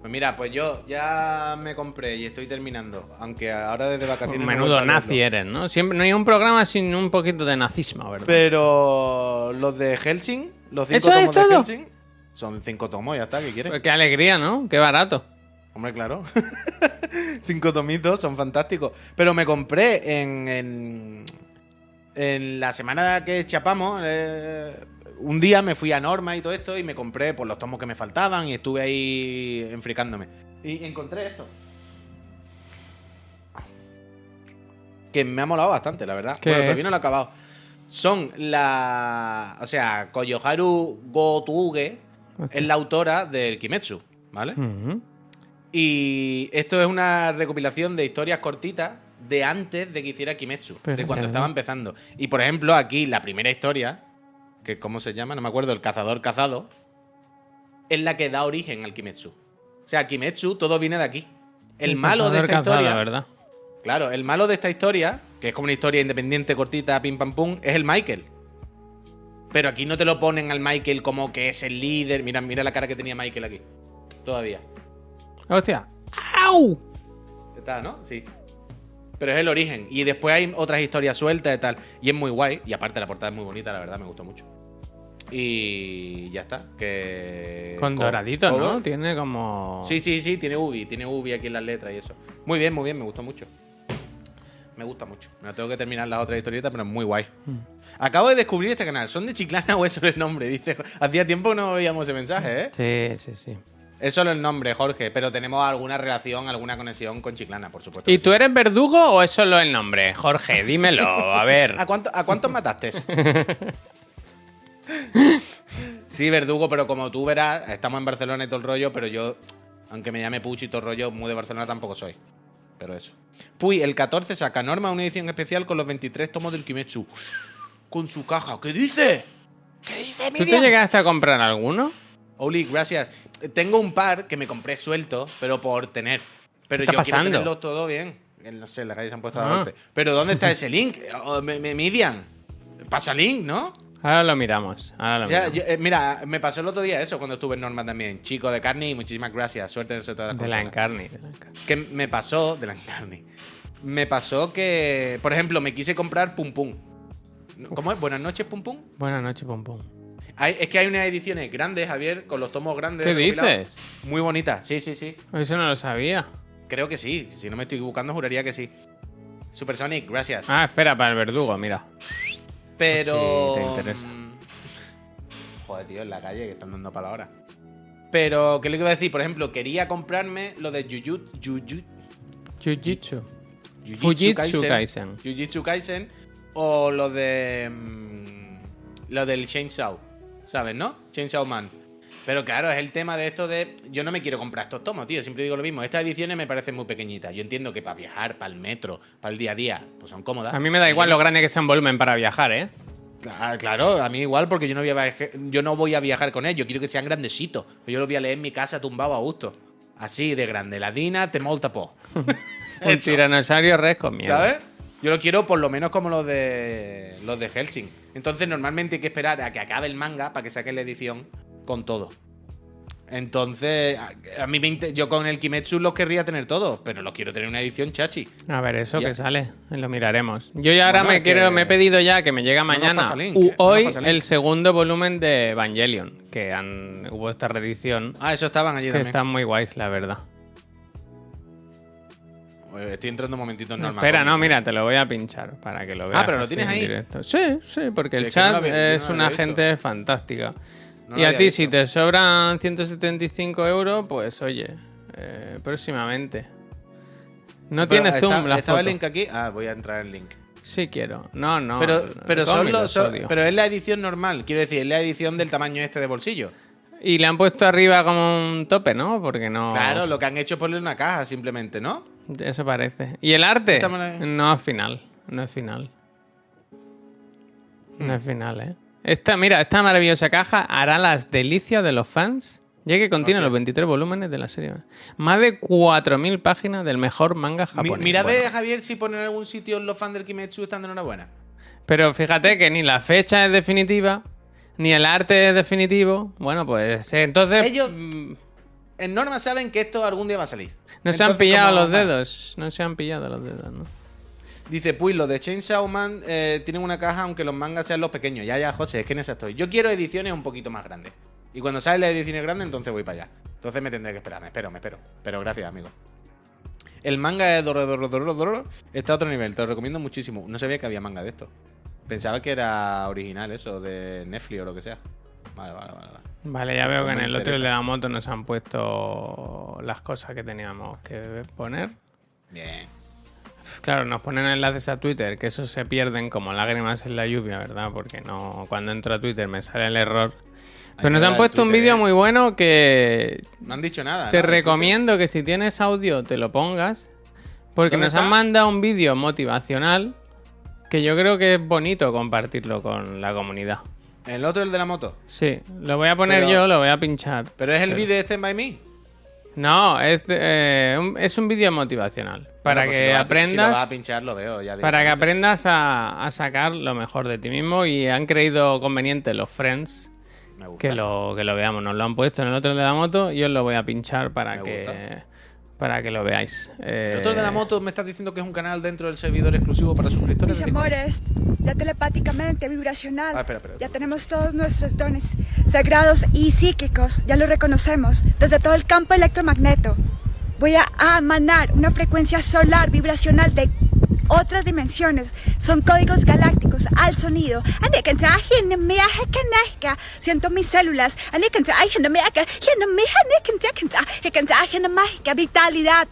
Pues mira, pues yo ya me compré y estoy terminando. Aunque ahora desde vacaciones. Menudo nazi eres, ¿no? Siempre no hay un programa sin un poquito de nazismo, ¿verdad? Pero los de Helsing, los cinco ¿Eso es tomos de todo? Helsing, son cinco tomos, ya está, ¿qué quieres? Pues qué alegría, ¿no? Qué barato. Hombre, claro. Cinco tomitos, son fantásticos. Pero me compré en, en, en la semana que chapamos, eh, un día me fui a Norma y todo esto y me compré pues, los tomos que me faltaban y estuve ahí enfricándome. Y encontré esto. Que me ha molado bastante, la verdad. ¿Qué Bueno, es? todavía no lo he acabado. Son la... O sea, Koyoharu Gotuge es la autora del Kimetsu, ¿vale? Y esto es una recopilación de historias cortitas de antes de que hiciera Kimetsu, Pero de cuando estaba empezando. Y por ejemplo, aquí la primera historia, que ¿cómo se llama? No me acuerdo, el cazador cazado, es la que da origen al Kimetsu. O sea, Kimetsu todo viene de aquí. El malo de esta cazada, historia, ¿verdad? claro, el malo de esta historia, que es como una historia independiente cortita, pim pam pum, es el Michael. Pero aquí no te lo ponen al Michael como que es el líder. Mira, mira la cara que tenía Michael aquí. Todavía. Hostia. ¡Au! Está, ¿no? Sí. Pero es el origen. Y después hay otras historias sueltas y tal. Y es muy guay. Y aparte la portada es muy bonita, la verdad, me gustó mucho. Y ya está. Que. Con co- doradito, cover. ¿no? Tiene como... Sí, sí, sí, tiene Ubi. Tiene Ubi aquí en las letras y eso. Muy bien, muy bien, me gustó mucho. Me gusta mucho. Me tengo que terminar las otras historietas, pero es muy guay. Mm. Acabo de descubrir este canal. ¿Son de Chiclana o es solo el nombre? Dice. Hacía tiempo que no veíamos ese mensaje, ¿eh? Sí, sí, sí. Es solo el nombre, Jorge. Pero tenemos alguna relación, alguna conexión con Chiclana, por supuesto. ¿Y tú eres verdugo o es solo el nombre? Jorge, dímelo, a ver. ¿A, cuánto- ¿A cuántos mataste? sí, verdugo, pero como tú verás, estamos en Barcelona y todo el rollo, pero yo, aunque me llame Pucho y todo el rollo, muy de Barcelona tampoco soy. Pero eso. Puy, el 14 saca Norma una edición especial con los 23 tomos del Kimetsu. Con su caja. ¿Qué dice? ¿Qué dice, ¿Tú te llegaste a comprar alguno? Oli, gracias. Tengo un par que me compré suelto, pero por tener. Pero ¿Qué está yo quiero pasando? tenerlos todo bien. Eh, No sé, las calles se han puesto a Ah. golpe. Pero ¿dónde está ese link? Oh, me, me- Miriam. Pasa link, ¿no? Ahora lo miramos. Ahora lo O sea, miramos. yo- eh, mira, me pasó el otro día eso cuando estuve en Norma también. Chico de carne y muchísimas gracias. Suerte en eso de todas las de la encarni. Que me pasó, de la carne. Me pasó que, por ejemplo, me quise comprar Pum Pum. ¿Cómo es? Buenas noches, Pum Pum. Buenas noches, pum pum. Hay- es que hay unas ediciones grandes, Javier, con los tomos grandes. ¿Qué dices? Muy bonitas, sí, sí, sí. Eso no lo sabía. Creo que sí. Si no me estoy equivocando, juraría que sí. Supersonic, gracias. Ah, espera, para el verdugo, mira. Pero. sí, te interesa. mm, Joder, tío, en la calle que están dando para la hora. Pero, ¿qué le iba a decir? Por ejemplo, quería comprarme lo de Jujutsu. Jujutsu. Jujitsu. Jujutsu Kaisen. Jujutsu Kaisen. O lo de. mm, lo del Chainsaw. ¿Sabes, no? Chainsaw Man. Pero claro, es el tema de esto de. Yo no me quiero comprar estos tomos, tío. Siempre digo lo mismo. Estas ediciones me parecen muy pequeñitas. Yo entiendo que para viajar, para el metro, para el día a día, pues son cómodas. A mí me da igual lo grande que sea un volumen para viajar, ¿eh? Claro, claro, a mí igual, porque yo no voy a viajar, yo no voy a viajar con ellos. Quiero que sean grandecitos. Yo los voy a leer en mi casa tumbado a gusto. Así de grande. La Dina te molta po. El tiranosaurio Rex con miedo. ¿Sabes? Yo lo quiero por lo menos como los de los de Helsing. Entonces normalmente hay que esperar a que acabe el manga para que saquen la edición con todo. Entonces, a, a mí me inter- yo con el Kimetsu los querría tener todos, pero los quiero tener una edición chachi. A ver, eso Ya. que sale, lo miraremos. Yo ya ahora Bueno, me quiero, que- me he pedido ya que me llega mañana pasa link, u eh, no hoy el segundo volumen de Evangelion, que han, hubo esta reedición, Ah, eso estaban allí que también. están muy guays, la verdad. Eh, Estoy entrando un momentito en normal. Espera, no, mira, te lo voy a pinchar para que lo veas. Ah, pero lo tienes en ahí. directo. Sí, sí, porque el no chat es una gente fantástica. No y a ti, visto. si te sobran 175 euros, pues oye, eh, próximamente. No Pero tiene está- zoom la ¿Estaba foto. el link aquí? Ah, voy a entrar en link. Sí quiero. No, no. pero el pero, son los- son- pero es la edición normal. Quiero decir, es la edición del tamaño este de bolsillo. Y le han puesto arriba como un tope, ¿no? Porque no. Claro, lo que han hecho es ponerle una caja simplemente, ¿no? Eso parece. ¿Y el arte? La- No es final. No es final. No es final, ¿eh? Esta, mira, esta maravillosa caja hará las delicias de los fans, ya que contiene los 23 volúmenes de la serie. Más de 4.000 páginas del mejor manga Mi- japonés. Mira, Bueno, Javier, si ponen en algún sitio los fans del Kimetsu están de enhorabuena. Pero fíjate que ni la fecha es definitiva, ni el arte es definitivo. Bueno, pues eh, entonces... Ellos- mm, En Norma saben que esto algún día va a salir. no se han pillado ¿cómo los dedos. No se han pillado los dedos, ¿no? Dice, pues los de Chainsaw Man eh, tienen una caja aunque los mangas sean los pequeños. Ya, ya, José, es que en esa estoy. Yo quiero ediciones un poquito más grandes. Y cuando salen las ediciones grandes, entonces voy para allá. Entonces me tendré que esperar. Me espero, me espero. Pero gracias, amigo. El manga de Doro, Doro, Doro, Doro está a otro nivel. Te lo recomiendo muchísimo. No sabía que había manga de esto. Pensaba que era original eso, de Netflix o lo que sea. Vale, vale, vale. vale. Vale, ya veo que en el otro de la moto nos han puesto las cosas que teníamos que poner. Bien. Claro, nos ponen enlaces a Twitter, que esos se pierden como lágrimas en la lluvia, ¿verdad? Porque no cuando entro a Twitter me sale el error. Pero nos han puesto un vídeo ¿eh? muy bueno que No han dicho nada. te ¿no? recomiendo que si tienes audio te lo pongas. Porque ¿Dónde nos han mandado un vídeo motivacional que yo creo que es bonito compartirlo con la comunidad. El otro, el de la moto. Sí, lo voy a poner Pero- yo, lo voy a pinchar. Pero es el vídeo de Stand By Me. No, es, eh, un, es un vídeo motivacional. Para Bueno, pues que si aprendas. Si lo vas a pinchar, lo veo ya. Para que aprendas a, a sacar lo mejor de ti mismo y han creído conveniente los friends que lo, que lo veamos. Nos lo han puesto en el otro de la moto y os lo voy a pinchar para Me que gusta. Para que lo veáis. Eh, El otro de la moto me estás diciendo que es un canal dentro del servidor exclusivo para suscriptores. Mis amores, ya telepáticamente, vibracional. Ah, espera, espera. Ya tenemos todos nuestros dones sagrados y psíquicos, ya lo reconocemos, desde todo el campo electromagneto. Voy a emanar una frecuencia solar vibracional de otras dimensiones. Son códigos galácticos al sonido. Siento mis células. Vitalidad.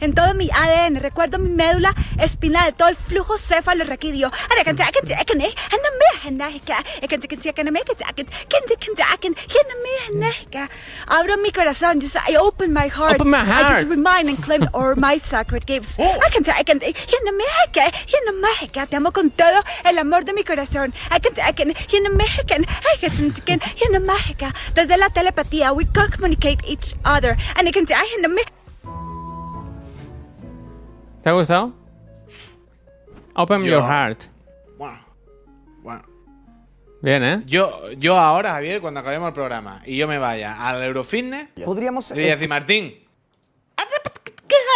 En todo mi ADN, recuerdo mi médula espinal, todo el flujo cefalorraquídeo. Abro mi corazón, just I open my heart. Open my I heart. just remind and claim all my sacred gifts. I can I can Te amo con todo el amor de mi corazón. I can I can Desde la telepatía, we communicate each other. And I can ¿Te ha gustado? Open Yo- your heart. Bueno, bueno. Bien, ¿eh? Yo, yo ahora, Javier, cuando acabemos el programa y yo me vaya al Eurofitness, Podríamos le voy a decir, Martín,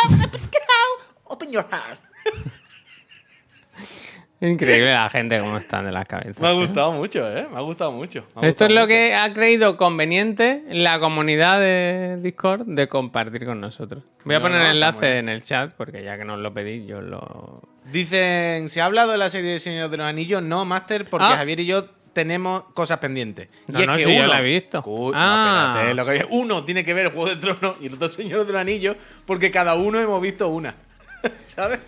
open your heart. Increíble la gente cómo están de las cabezas. Me ha ¿eh? gustado mucho, ¿eh? Me ha gustado mucho. ha Esto gustado es lo mucho. que ha creído conveniente la comunidad de Discord de compartir con nosotros. Voy a No, poner no, el enlace en el chat porque ya que nos lo pedís, yo lo. Dicen, ¿se ha hablado de la serie de Señor de los Anillos? No, Master, porque Ah. Javier y yo tenemos cosas pendientes. No, y es no, que si yo uno, la he visto. Cu- no, Ah. espérate, lo que- uno tiene que ver Juego de Tronos y el otro Señor de los Anillos, porque cada uno hemos visto una. ¿Sabes?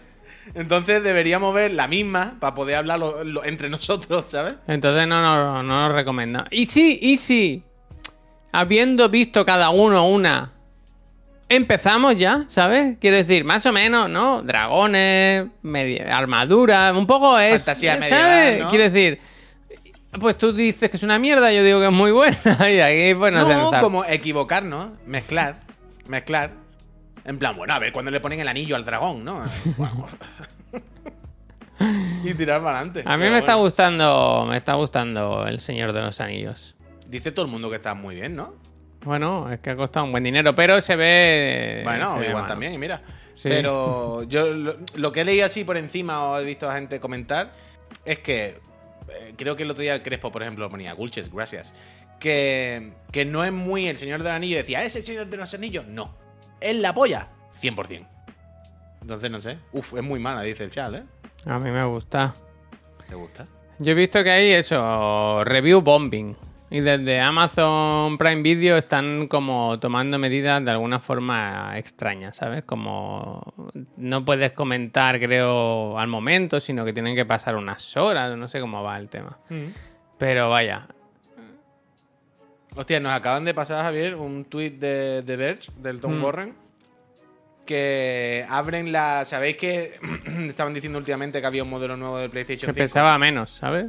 Entonces deberíamos ver la misma para poder hablar lo- lo- entre nosotros, ¿sabes? Entonces no, no, no nos recomienda. Y sí, y sí. Habiendo visto cada uno una. Empezamos ya, ¿sabes? Quiero decir, más o menos, ¿no? Dragones, media, armadura, un poco es. Fantasía ¿sabes? medieval, ¿no? Quiero decir. Pues tú dices que es una mierda, yo digo que es muy buena. Y aquí, pues no, sé No, empezar. como equivocarnos, mezclar, mezclar. En plan, bueno, a ver cuando le ponen el anillo al dragón, ¿no? Bueno. y tirar para adelante. A mí me está gustando, me está gustando El Señor de los Anillos. Dice todo el mundo que está muy bien, ¿no? Bueno, es que ha costado un buen dinero, pero se ve. Bueno, igual también, y mira. Sí. Pero yo lo, lo que he leído así por encima o he visto a gente comentar es que creo que el otro día el Crespo, por ejemplo, ponía Gulches, gracias. Que, que no es muy el Señor del Anillo. Decía, ¿es el Señor de los Anillos? No. Es la polla. 100%. Entonces, no sé. Uf, es muy mala, dice el chat, ¿eh? A mí me gusta. ¿Te gusta? Yo he visto que hay eso, review bombing. Y desde Amazon Prime Video están como tomando medidas de alguna forma extraña, ¿sabes? Como no puedes comentar, creo, al momento, sino que tienen que pasar unas horas, no sé cómo va el tema. Pero vaya, Hostia, nos acaban de pasar, Javier, un tweet de, de Verge, del Tom Mm. Warren, que abren la... ¿Sabéis que estaban diciendo últimamente que había un modelo nuevo del PlayStation que 5? pesaba menos, ¿sabes?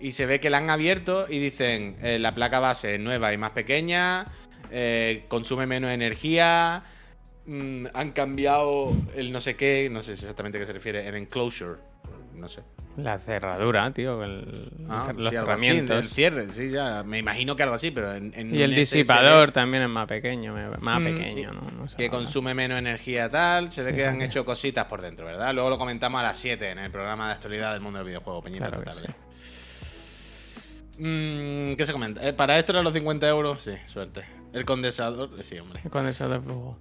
Y se ve que la han abierto y dicen, eh, la placa base es nueva y más pequeña, eh, consume menos energía, mm, han cambiado el no sé qué, no sé exactamente a qué se refiere, el enclosure, no sé. La cerradura, tío, el- Ah, los sí, así, el cierre, sí, ya, me imagino que algo así, pero en, en Y el disipador también es más pequeño, más Mm, pequeño, ¿no? No que consume menos energía tal, se ve que han hecho cositas por dentro, ¿verdad? Luego lo comentamos a las 7 en el programa de actualidad del mundo del videojuego, Peñita, Claro. Mm, ¿Qué se comenta? Eh, ¿Para esto eran los 50 euros? Sí, suerte. El condensador, eh, sí, hombre. Con eso de flujo.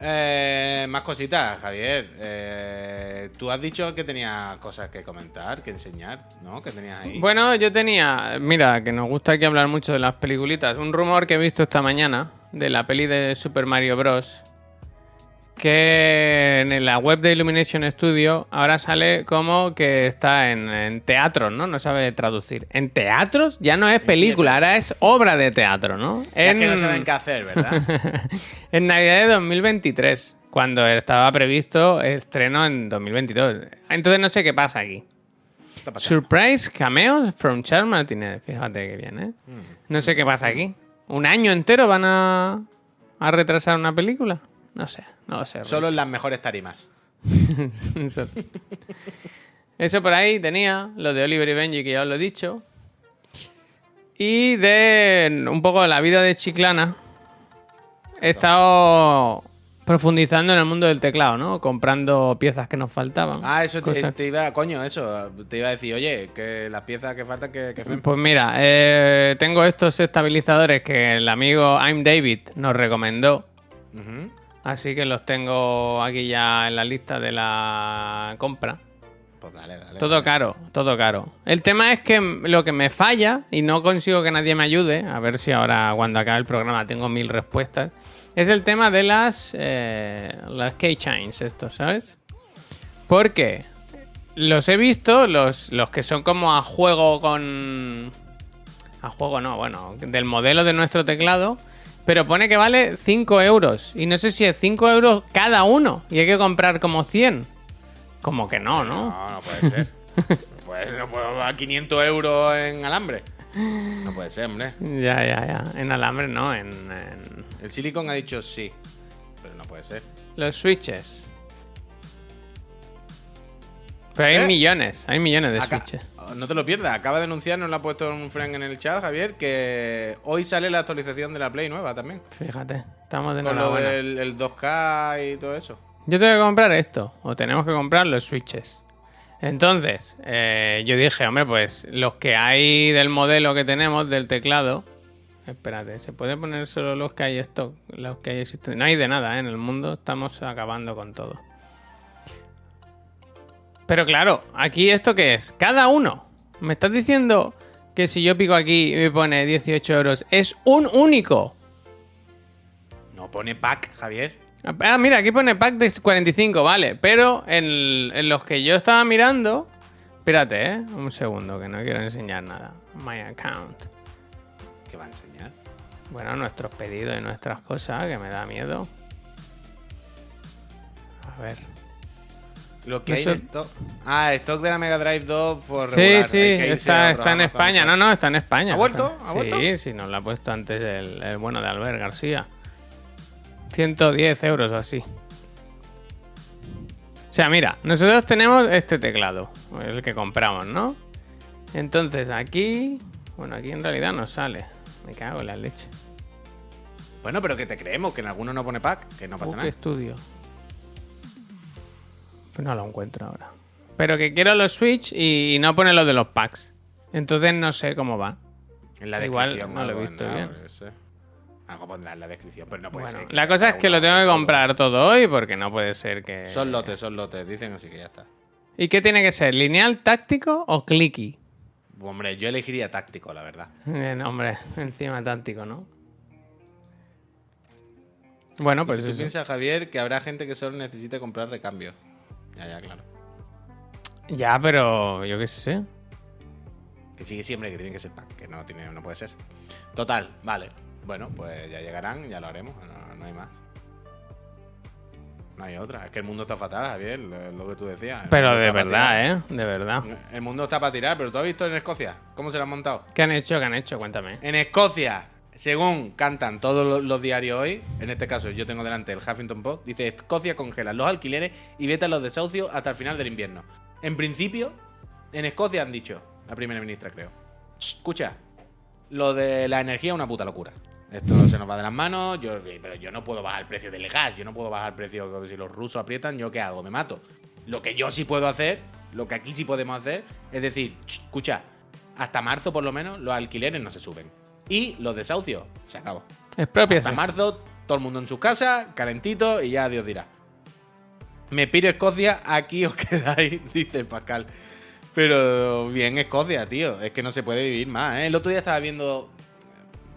Eh, más cositas, Javier. Eh, tú has dicho que tenías cosas que comentar, que enseñar, ¿no? Que tenías ahí. Bueno, yo tenía, mira, que nos gusta aquí hablar mucho de las peliculitas. Un rumor que he visto esta mañana de la peli de Super Mario Bros. Que en la web de Illumination Studio ahora sale como que está en, en teatros, ¿no? No sabe traducir. En teatros ya no es película, ahora es obra de teatro, ¿no? Ya en... que no saben qué hacer, ¿verdad? en Navidad de 2023, cuando estaba previsto estreno en 2022. Entonces no sé qué pasa aquí. Surprise cameos from Charles Martinez. Fíjate que bien, ¿eh? No sé qué pasa aquí. ¿Un año entero van a, a retrasar una película? No sé, no lo sé. Solo en las mejores tarimas. Eso. Eso por ahí tenía, lo de Oliver y Benji, que ya os lo he dicho. Y de un poco de la vida de Chiclana. He estado profundizando en el mundo del teclado, ¿no? Comprando piezas que nos faltaban. Ah, eso te, te iba, coño, eso. Te iba a decir, oye, que las piezas que faltan que, que. Pues mira, eh, tengo estos estabilizadores que el amigo I'm David nos recomendó. Así que los tengo aquí ya en la lista de la compra. Pues dale, dale. Todo dale. caro, todo caro. El tema es que lo que me falla, y no consigo que nadie me ayude, a ver si ahora cuando acabe el programa tengo mil respuestas, es el tema de las, eh, las keychains, estos, ¿sabes? Porque los he visto, los, los que son como a juego con... A juego no, bueno, del modelo de nuestro teclado, pero pone que vale 5 euros. Y no sé si es 5 euros cada uno, y hay que comprar como 100. Como que no, ¿no? No, no puede ser. pues no puedo dar 500 euros en alambre. No puede ser, hombre. Ya, ya, ya. En alambre no, en, en El Silicon ha dicho sí. Pero no puede ser. los switches. Pero hay ¿Eh? millones, hay millones de Acá- switches. no te lo pierdas, acaba de anunciar, nos lo ha puesto un friend en el chat, Javier, que hoy sale la actualización de la Play nueva también. Fíjate, estamos de Con lo del el 2K y todo eso. Yo tengo que comprar esto, o tenemos que comprar los switches. Entonces, eh, yo dije, hombre, pues los que hay del modelo que tenemos, del teclado. Espérate, ¿se puede poner solo los que hay stock? Los que hay existen. No hay de nada ¿eh? en el mundo, estamos acabando con todo. Pero claro, aquí esto qué es? Cada uno. Me estás diciendo que si yo pico aquí y me pone 18 euros, es un único. No pone pack, Javier. Ah, mira, aquí pone pack de 45, vale. Pero en, en los que yo estaba mirando. Espérate, ¿eh? Un segundo, que no quiero enseñar nada. My account. ¿Qué va a enseñar? Bueno, nuestros pedidos y nuestras cosas, que me da miedo. A ver. Lo que No hay sé. en stock. Ah, stock de la Mega Drive 2 por Sí, regular. sí, está, está en. España. No, no, está en España. ¿Ha vuelto? Está- ¿Ha vuelto? Sí, sí, nos lo ha puesto antes el, el bueno de Albert García. 110 euros o así. O sea, mira, nosotros tenemos este teclado, el que compramos, ¿no? Entonces aquí, bueno, aquí en realidad no sale. Me cago en la leche. Bueno, pero que te creemos, que en alguno no pone pack, que no pasa Book nada. Studio. Pues no lo encuentro ahora. Pero que quiero los Switch y no pone lo de los packs. Entonces no sé cómo va. En la Igual descripción. no lo he visto bien. sé. Algo pondrá en la descripción, pero no puede Bueno, ser. la cosa es que lo tengo que comprar todo hoy porque no puede ser que... Son lotes, son lotes, dicen así que ya está. ¿Y qué tiene que ser? ¿Lineal, táctico o clicky? Hombre, yo elegiría táctico, la verdad. Eh, hombre, encima táctico, ¿no? Bueno, pues ¿Tú eso. piensas, Javier, que habrá gente que solo necesite comprar recambio? Ya, ya, claro. Ya, pero yo qué sé. Que sigue siempre que tiene que ser pack, que no, tiene, no puede ser. Total, vale. Bueno, pues ya llegarán, ya lo haremos, no, no hay más. No hay otra. Es que el mundo está fatal, Javier, lo, lo que tú decías. El Pero de verdad. ¿eh? De verdad. El mundo está para tirar, pero tú has visto en Escocia cómo se lo han montado. ¿Qué han hecho? ¿Qué han hecho? Cuéntame. En Escocia, según cantan todos los, diarios hoy, en este caso yo tengo delante el Huffington Post, dice Escocia congela los alquileres y veta los desahucios hasta el final del invierno. En principio, en Escocia han dicho, la primera ministra creo, "Ch, escucha, lo de la energía es una puta locura. Esto se nos va de las manos, pero yo no puedo bajar el precio del gas, yo no puedo bajar el precio, si los rusos aprietan, ¿yo qué hago? Me mato. Lo que yo sí puedo hacer, lo que aquí sí podemos hacer, es decir, "Ch, escucha, hasta marzo por lo menos los alquileres no se suben. Y los desahucios, se acabó. Es propia. Hasta marzo, todo el mundo en sus casas, calentito y ya Dios dirá. Me piro Escocia, aquí os quedáis, dice Pascal. Pero bien Escocia, tío. Es que no se puede vivir más. ¿eh? El otro día estaba viendo,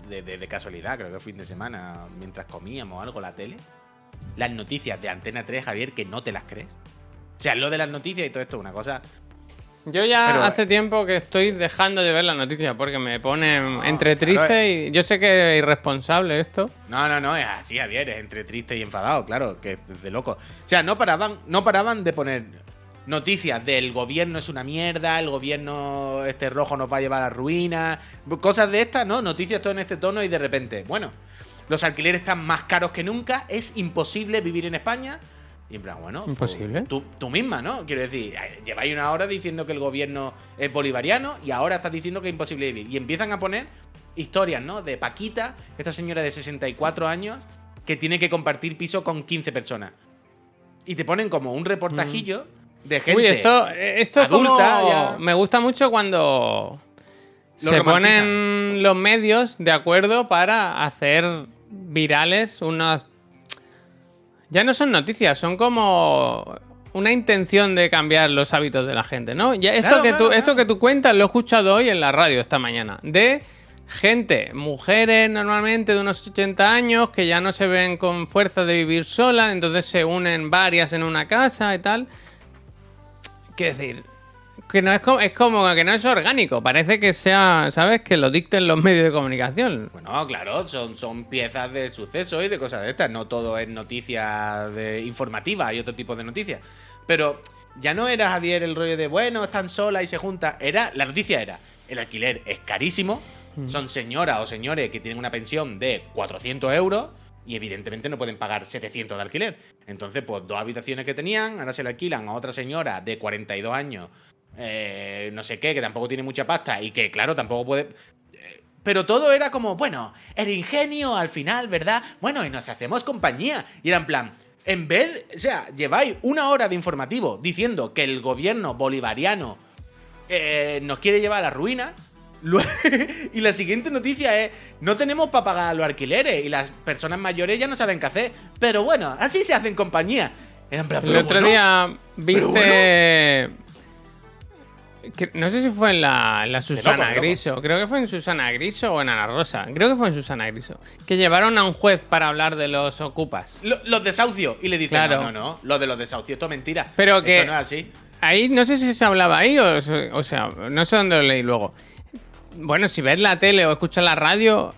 de, de- de casualidad, creo que fin de semana, mientras comíamos algo la tele, las noticias de Antena 3, Javier, que no te las crees. O sea, lo de las noticias y todo esto es una cosa Yo ya Pero- hace tiempo que estoy dejando de ver las noticias porque me pone entre claro, triste y yo sé que es irresponsable esto. No, no, no, es así, Javier, es entre triste y enfadado, claro, que es de loco. O sea, no paraban, no paraban de poner noticias del gobierno es una mierda, el gobierno este rojo nos va a llevar a la ruina, cosas de estas, ¿no? Noticias todo en este tono y de repente, bueno, los alquileres están más caros que nunca, es imposible vivir en España. Y en plan, bueno, tú- Imposible. Tú, tú misma, ¿no? Quiero decir, eh, lleváis una hora diciendo que el gobierno es bolivariano y ahora estás diciendo que es imposible vivir. Y empiezan a poner historias, ¿no? De Paquita, esta señora de 64 años, que tiene que compartir piso con 15 personas. Y te ponen como un reportajillo de gente. Uy, esto, esto es adulta, como- ya. Me gusta mucho cuando Lo se ponen los medios de acuerdo para hacer virales unas... Ya no son noticias, son como una intención de cambiar los hábitos de la gente, ¿no? Ya esto, Claro, que, claro, tú, esto que tú cuentas lo he escuchado hoy en la radio esta mañana. De gente, mujeres normalmente de unos 80 años que ya no se ven con fuerza de vivir solas, entonces se unen varias en una casa y tal. Quiero decir, que no es como, es como que no es orgánico, parece que sea, ¿sabes? Que lo dicten los medios de comunicación. Bueno, claro, son, son piezas de sucesos y de cosas de estas. No todo es noticia de, informativa, hay otro tipo de noticias. Pero ya no era Javier el rollo de, bueno, están solas y se juntan. Era, la noticia era, el alquiler es carísimo, son señoras o señores que tienen una pensión de 400 euros y evidentemente no pueden pagar 700 de alquiler. Entonces, pues dos habitaciones que tenían, ahora se le alquilan a otra señora de 42 años, eh, no sé qué, que tampoco tiene mucha pasta y que, claro, tampoco puede... Pero todo era como, bueno, el ingenio al final, ¿verdad? Bueno, y nos hacemos compañía. Y era en plan, en vez, o sea, lleváis una hora de informativo diciendo que el gobierno bolivariano eh, nos quiere llevar a la ruina. Y la siguiente noticia es, no tenemos para pagar los alquileres y las personas mayores ya no saben qué hacer. Pero bueno, así se hacen compañía. Era en plan, El "Pero otro bueno". día viste no sé si fue en la, en la Susana loco. Griso. Creo que fue en Susana Griso o en Ana Rosa. Creo que fue en Susana Griso. Que llevaron a un juez para hablar de los ocupas. Lo- los desahucios. Y le dicen, Claro. no, no, no, lo de los desahucios, esto es mentira. Pero Esto que- no es así. Ahí no sé si se hablaba ahí o, o sea, no sé dónde lo leí luego. Bueno, si ves la tele o escuchas la radio,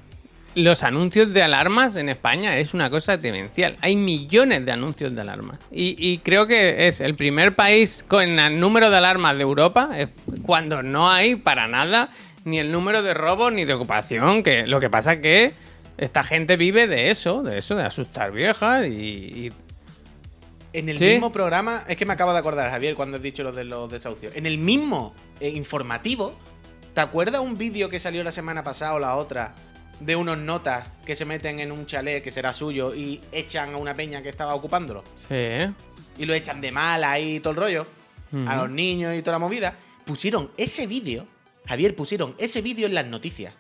los anuncios de alarmas en España es una cosa demencial. Hay millones de anuncios de alarmas. Y, y creo que es el primer país con el número de alarmas de Europa eh, cuando no hay para nada ni el número de robos ni de ocupación. Que lo que pasa que esta gente vive de eso, de eso, de asustar viejas y, y En el ¿Sí? mismo programa, es que me acabo de acordar, Javier, cuando has dicho lo de los desahucios. En el mismo eh, informativo, ¿te acuerdas un vídeo que salió la semana pasada o la otra? De unos notas que se meten en un chalet que será suyo y echan a una peña que estaba ocupándolo. sí. Y lo echan de mal ahí y todo el rollo. A los niños y toda la movida. Pusieron ese vídeo, Javier, pusieron ese vídeo en las noticias.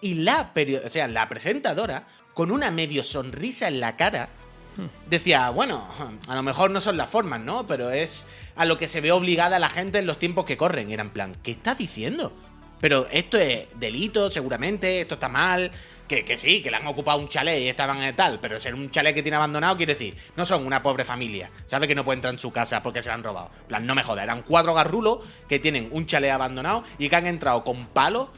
Y la, o sea, la presentadora, con una medio sonrisa en la cara, decía, bueno, a lo mejor no son las formas, ¿no? Pero es a lo que se ve obligada la gente en los tiempos que corren. Era en plan, ¿qué estás diciendo? Pero esto es delito, seguramente, esto está mal. Que, que sí, que le han ocupado un chalet y estaban en tal, pero ser un chalet que tiene abandonado quiere decir, no son una pobre familia, ¿sabe? Que no puede entrar en su casa porque se la han robado. Plan, no me jodas, eran cuatro garrulos que tienen un chalet abandonado y que han entrado con palos,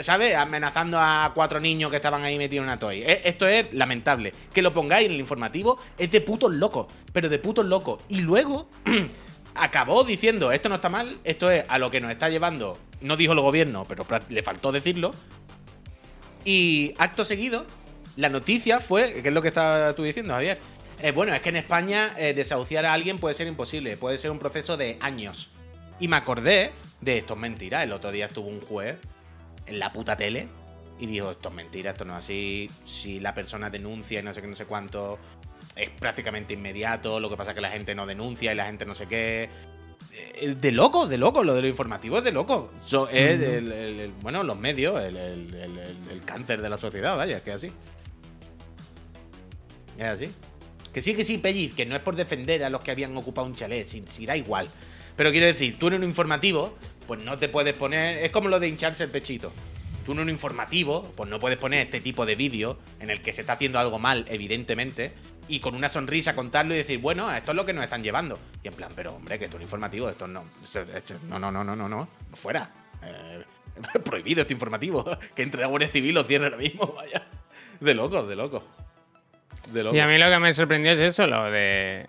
¿sabes? Amenazando a cuatro niños que estaban ahí metidos en una toy. E- Esto es lamentable. Que lo pongáis en el informativo es de putos locos, pero de putos locos. Y luego acabó diciendo, esto no está mal, esto es a lo que nos está llevando, no dijo el gobierno, pero le faltó decirlo. Y acto seguido, la noticia fue, que es lo que estabas tú diciendo, Javier. Eh, bueno, es que en España eh, desahuciar a alguien puede ser imposible, puede ser un proceso de años. Y me acordé de esto es mentira. El otro día estuvo un juez en la puta tele y dijo, esto es mentira, esto no es así. Si la persona denuncia y no sé qué, no sé cuánto, es prácticamente inmediato. Lo que pasa es que la gente no denuncia y la gente no sé qué. Eh, De loco, de loco, lo de lo informativo es de loco. So, es el- el- el- bueno, los medios, el, cáncer de la sociedad, vaya, es que es así. Es así. Que sí, que sí, Pelli, que no es por defender a los que habían ocupado un chalet, si, si da igual. Pero quiero decir, tú en un informativo, pues no te puedes poner. Es como lo de hincharse el pechito. Tú en un informativo, pues no puedes poner este tipo de vídeo en el que se está haciendo algo mal, evidentemente, y con una sonrisa contarlo y decir, bueno, esto es lo que nos están llevando. Y en plan, pero hombre, que esto es un informativo, esto no. no, no, no, no, no, no. Fuera. Eh, prohibido este informativo. Que entre la Guardia Civil lo cierre ahora mismo, vaya. De loco, de loco. De loco. Y a mí lo que me sorprendió es eso, lo de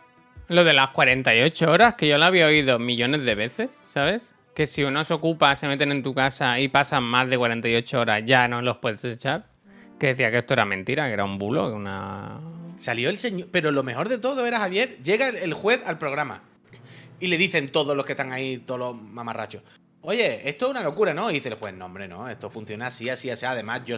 lo de las 48 horas, que yo lo había oído millones de veces, ¿sabes? Que si uno se ocupa, se meten en tu casa y pasan más de 48 horas, ya no los puedes echar. Que decía que esto era mentira, que era un bulo, que una... Salió el señor. Pero lo mejor de todo era, Javier, llega el- juez al programa. Y le dicen todos los que están ahí, todos los mamarrachos. Oye, esto es una locura, ¿no? Y dice el juez, no, hombre, no, esto funciona así, así, así. Además, yo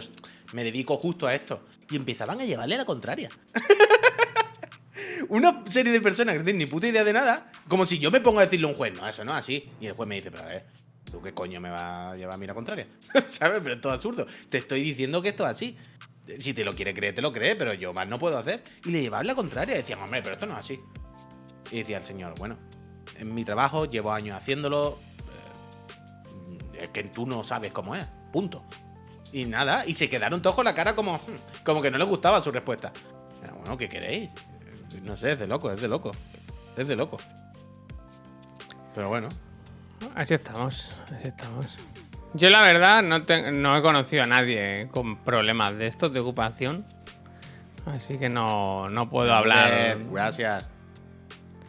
me dedico justo a esto. Y empezaban a llevarle la contraria. una serie de personas que no tienen ni puta idea de nada, como si yo me pongo a decirle a un juez, no, eso no así. Y el juez me dice, pero a ver, ¿tú qué coño me vas a llevar a mí la contraria? ¿Sabes? Pero es todo absurdo. Te estoy diciendo que esto es así. Si te lo quiere creer, te lo cree, pero yo más no puedo hacer. Y le llevaban la contraria. Decían, hombre, pero esto no es así. Y decía el señor, bueno, en mi trabajo llevo años haciéndolo. eh, es que tú no sabes cómo es. Punto. Y nada, y se quedaron todos con la cara como, "Hmm", como que no les gustaba su respuesta. Pero bueno, ¿qué queréis? No sé, es de loco, es de loco. Es de loco. Pero bueno. Así estamos, así estamos. Yo la verdad no, te- no he conocido a nadie con problemas de estos de ocupación. Así que no, no puedo hablar. Gracias.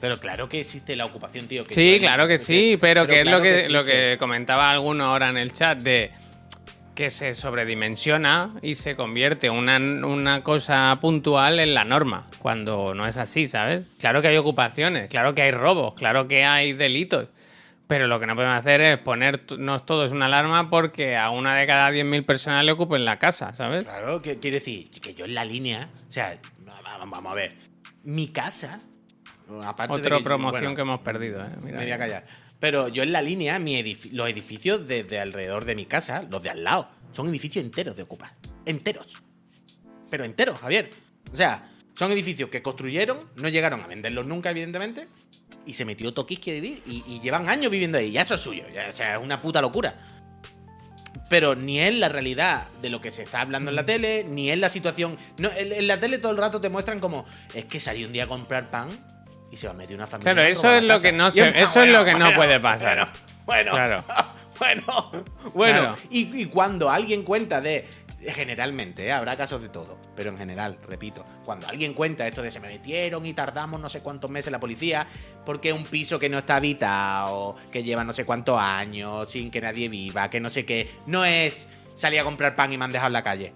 Pero claro que existe la ocupación, tío. que Sí, claro que sí, pero, que es lo que, lo que comentaba alguno ahora en el chat de que se sobredimensiona y se convierte una, una cosa puntual en la norma, cuando no es así, ¿sabes? Claro que hay ocupaciones, claro que hay robos, claro que hay delitos, pero lo que no podemos hacer es ponernos todos una alarma porque a una de cada 10.000 personas le ocupen la casa, ¿sabes? Claro, que quiere decir que yo en la línea, o sea, va- va- vamos a ver, mi casa, aparte de Otra promoción bueno, que hemos perdido, ¿eh? Mira. me voy a callar. Pero yo en la línea, mi los edificios de, de alrededor de mi casa, los de al lado, son edificios enteros de ocupar. Enteros. Pero enteros, Javier. O sea, Son edificios que construyeron, no llegaron a venderlos nunca, evidentemente, y se metió Tokiski a vivir y, y llevan años viviendo ahí. Ya eso es suyo, ya, o sea, es una puta locura. Pero ni es la realidad de lo que se está hablando en la tele, ni es la situación. No, en, en la tele todo el rato te muestran como es que salió un día a comprar pan y se va a meter una familia. Claro, eso es lo que no se- eso es lo que no puede pasar. Bueno, bueno, Claro. bueno, bueno. Claro. Y, y cuando alguien cuenta de. Generalmente, ¿eh? habrá casos de todo, pero en general, repito, cuando alguien cuenta esto de se me metieron y tardamos no sé cuántos meses la policía, porque es un piso que no está habitado, que lleva no sé cuántos años, sin que nadie viva, que no sé qué, no es salir a comprar pan y me han dejado en la calle.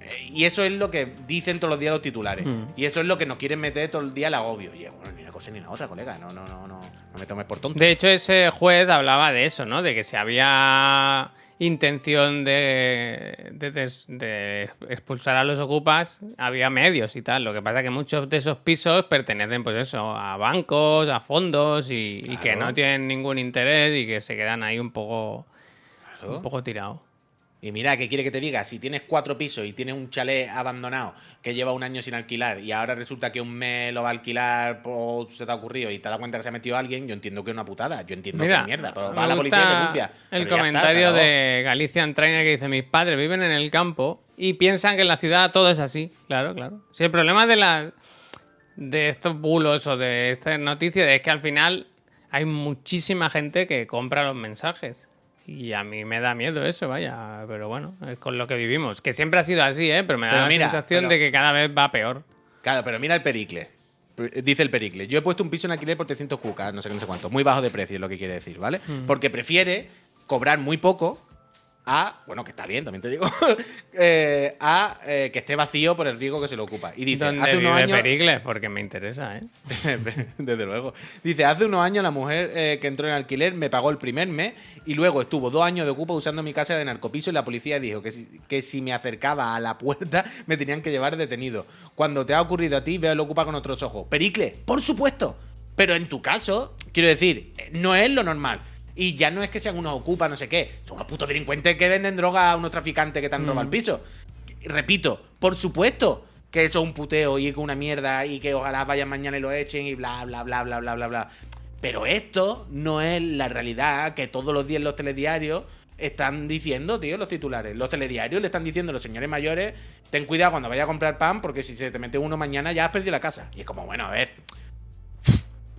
Eh, Y eso es lo que dicen todos los días los titulares. Mm. Y eso es lo que nos quieren meter todo el día el agobio. Y bueno, ni una cosa ni la otra, colega. No, no, no, no, no me tomes por tonto. De hecho, ese juez hablaba de eso, ¿no? De que si había intención de, de expulsar a los ocupas, había medios y tal. Lo que pasa es que muchos de esos pisos pertenecen, pues eso, a bancos, a fondos y, y que no tienen ningún interés y que se quedan ahí un poco, Claro. un poco tirados. Y mira, ¿qué quiere que te diga? Si tienes cuatro pisos y tienes un chalet abandonado que lleva un año sin alquilar y ahora resulta que un mes lo va a alquilar o se te ha ocurrido y te das cuenta que se ha metido alguien, yo entiendo que es una putada. Yo entiendo que es mierda, pero va a la policía y denuncia. El está, comentario de Galicia Trainer que dice: Mis padres viven en el campo y piensan que en la ciudad todo es así. Claro, claro. Si el problema de las de estos bulos o de estas noticias es que al final hay muchísima gente que compra los mensajes. Y a mí me da miedo eso, vaya. Pero bueno, es con lo que vivimos. Que siempre ha sido así, ¿eh? Pero me da Pero la mira, sensación pero- de que cada vez va peor. Claro, pero mira el pericle. Dice el pericle. Yo he puesto un piso en alquiler por 300 cucas, no sé qué, no sé cuánto. Muy bajo de precio es lo que quiere decir, ¿vale? Mm. Porque prefiere cobrar muy poco a. Bueno, que está bien, también te digo. eh, a eh, que esté vacío por el riesgo que se lo ocupa. Y dice, ¿Dónde hace unos años. Pericles? Porque me interesa, ¿eh? Desde luego. Dice, hace unos años la mujer eh, que entró en alquiler me pagó el primer mes y luego estuvo dos años de ocupa usando mi casa de narcopiso y la policía dijo que si, que si me acercaba a la puerta me tenían que llevar detenido. Cuando te ha ocurrido a ti, veo el ocupa con otros ojos. Pericle, por supuesto. Pero en tu caso, quiero decir, no es lo normal. Y ya no es que sean unos ocupas, no sé qué. Son unos putos delincuentes que venden droga a unos traficantes que te han robado el piso. Repito, por supuesto que eso es un puteo y que una mierda y que ojalá vayan mañana y lo echen y bla, bla, bla, bla, bla, bla, bla. Pero esto no es la realidad que todos los días los telediarios están diciendo, tío, los titulares. Los telediarios le están diciendo a los señores mayores, ten cuidado cuando vaya a comprar pan porque si se te mete uno mañana ya has perdido la casa. Y es como, bueno, a ver.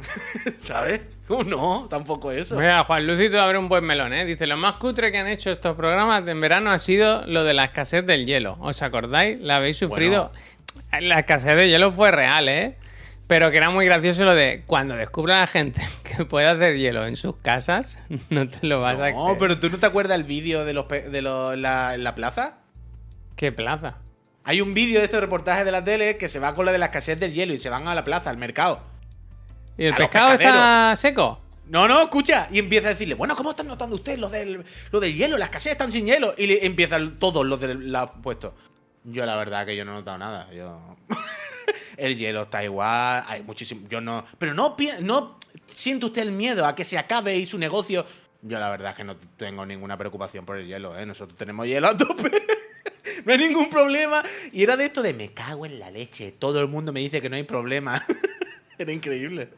¿Sabes? ¿Cómo no? Tampoco eso. Mira, Juan Lucito abre un buen melón, ¿eh? Dice, lo más cutre que han hecho estos programas en verano ha sido lo de la escasez del hielo. ¿Os acordáis? ¿La habéis sufrido? La escasez de hielo fue real, ¿eh? Pero que era muy gracioso lo de cuando descubra la gente que puede hacer hielo en sus casas, no te lo vas a No, pero tú no te acuerdas el vídeo de los pe- de los la, la plaza? ¿Qué plaza? Hay un vídeo de estos reportajes de la tele que se va con lo de la escasez del hielo y se van a la plaza, al mercado. ¿Y el A pescado está seco? No, no, escucha. Y empieza a decirle, bueno, ¿cómo están notando ustedes lo del, lo del hielo? Las escasez están sin hielo. Y le empiezan todos los de la puesto. Yo la verdad que yo no he notado nada. Yo... el hielo está igual. Hay muchísimo. Yo no. Pero no, no siente usted el miedo a que se acabe y su negocio. Yo la verdad es que no tengo ninguna preocupación por el hielo, ¿eh? Nosotros tenemos hielo a tope. no hay ningún problema. Y era de esto de me cago en la leche. Todo el mundo me dice que no hay problema. era increíble.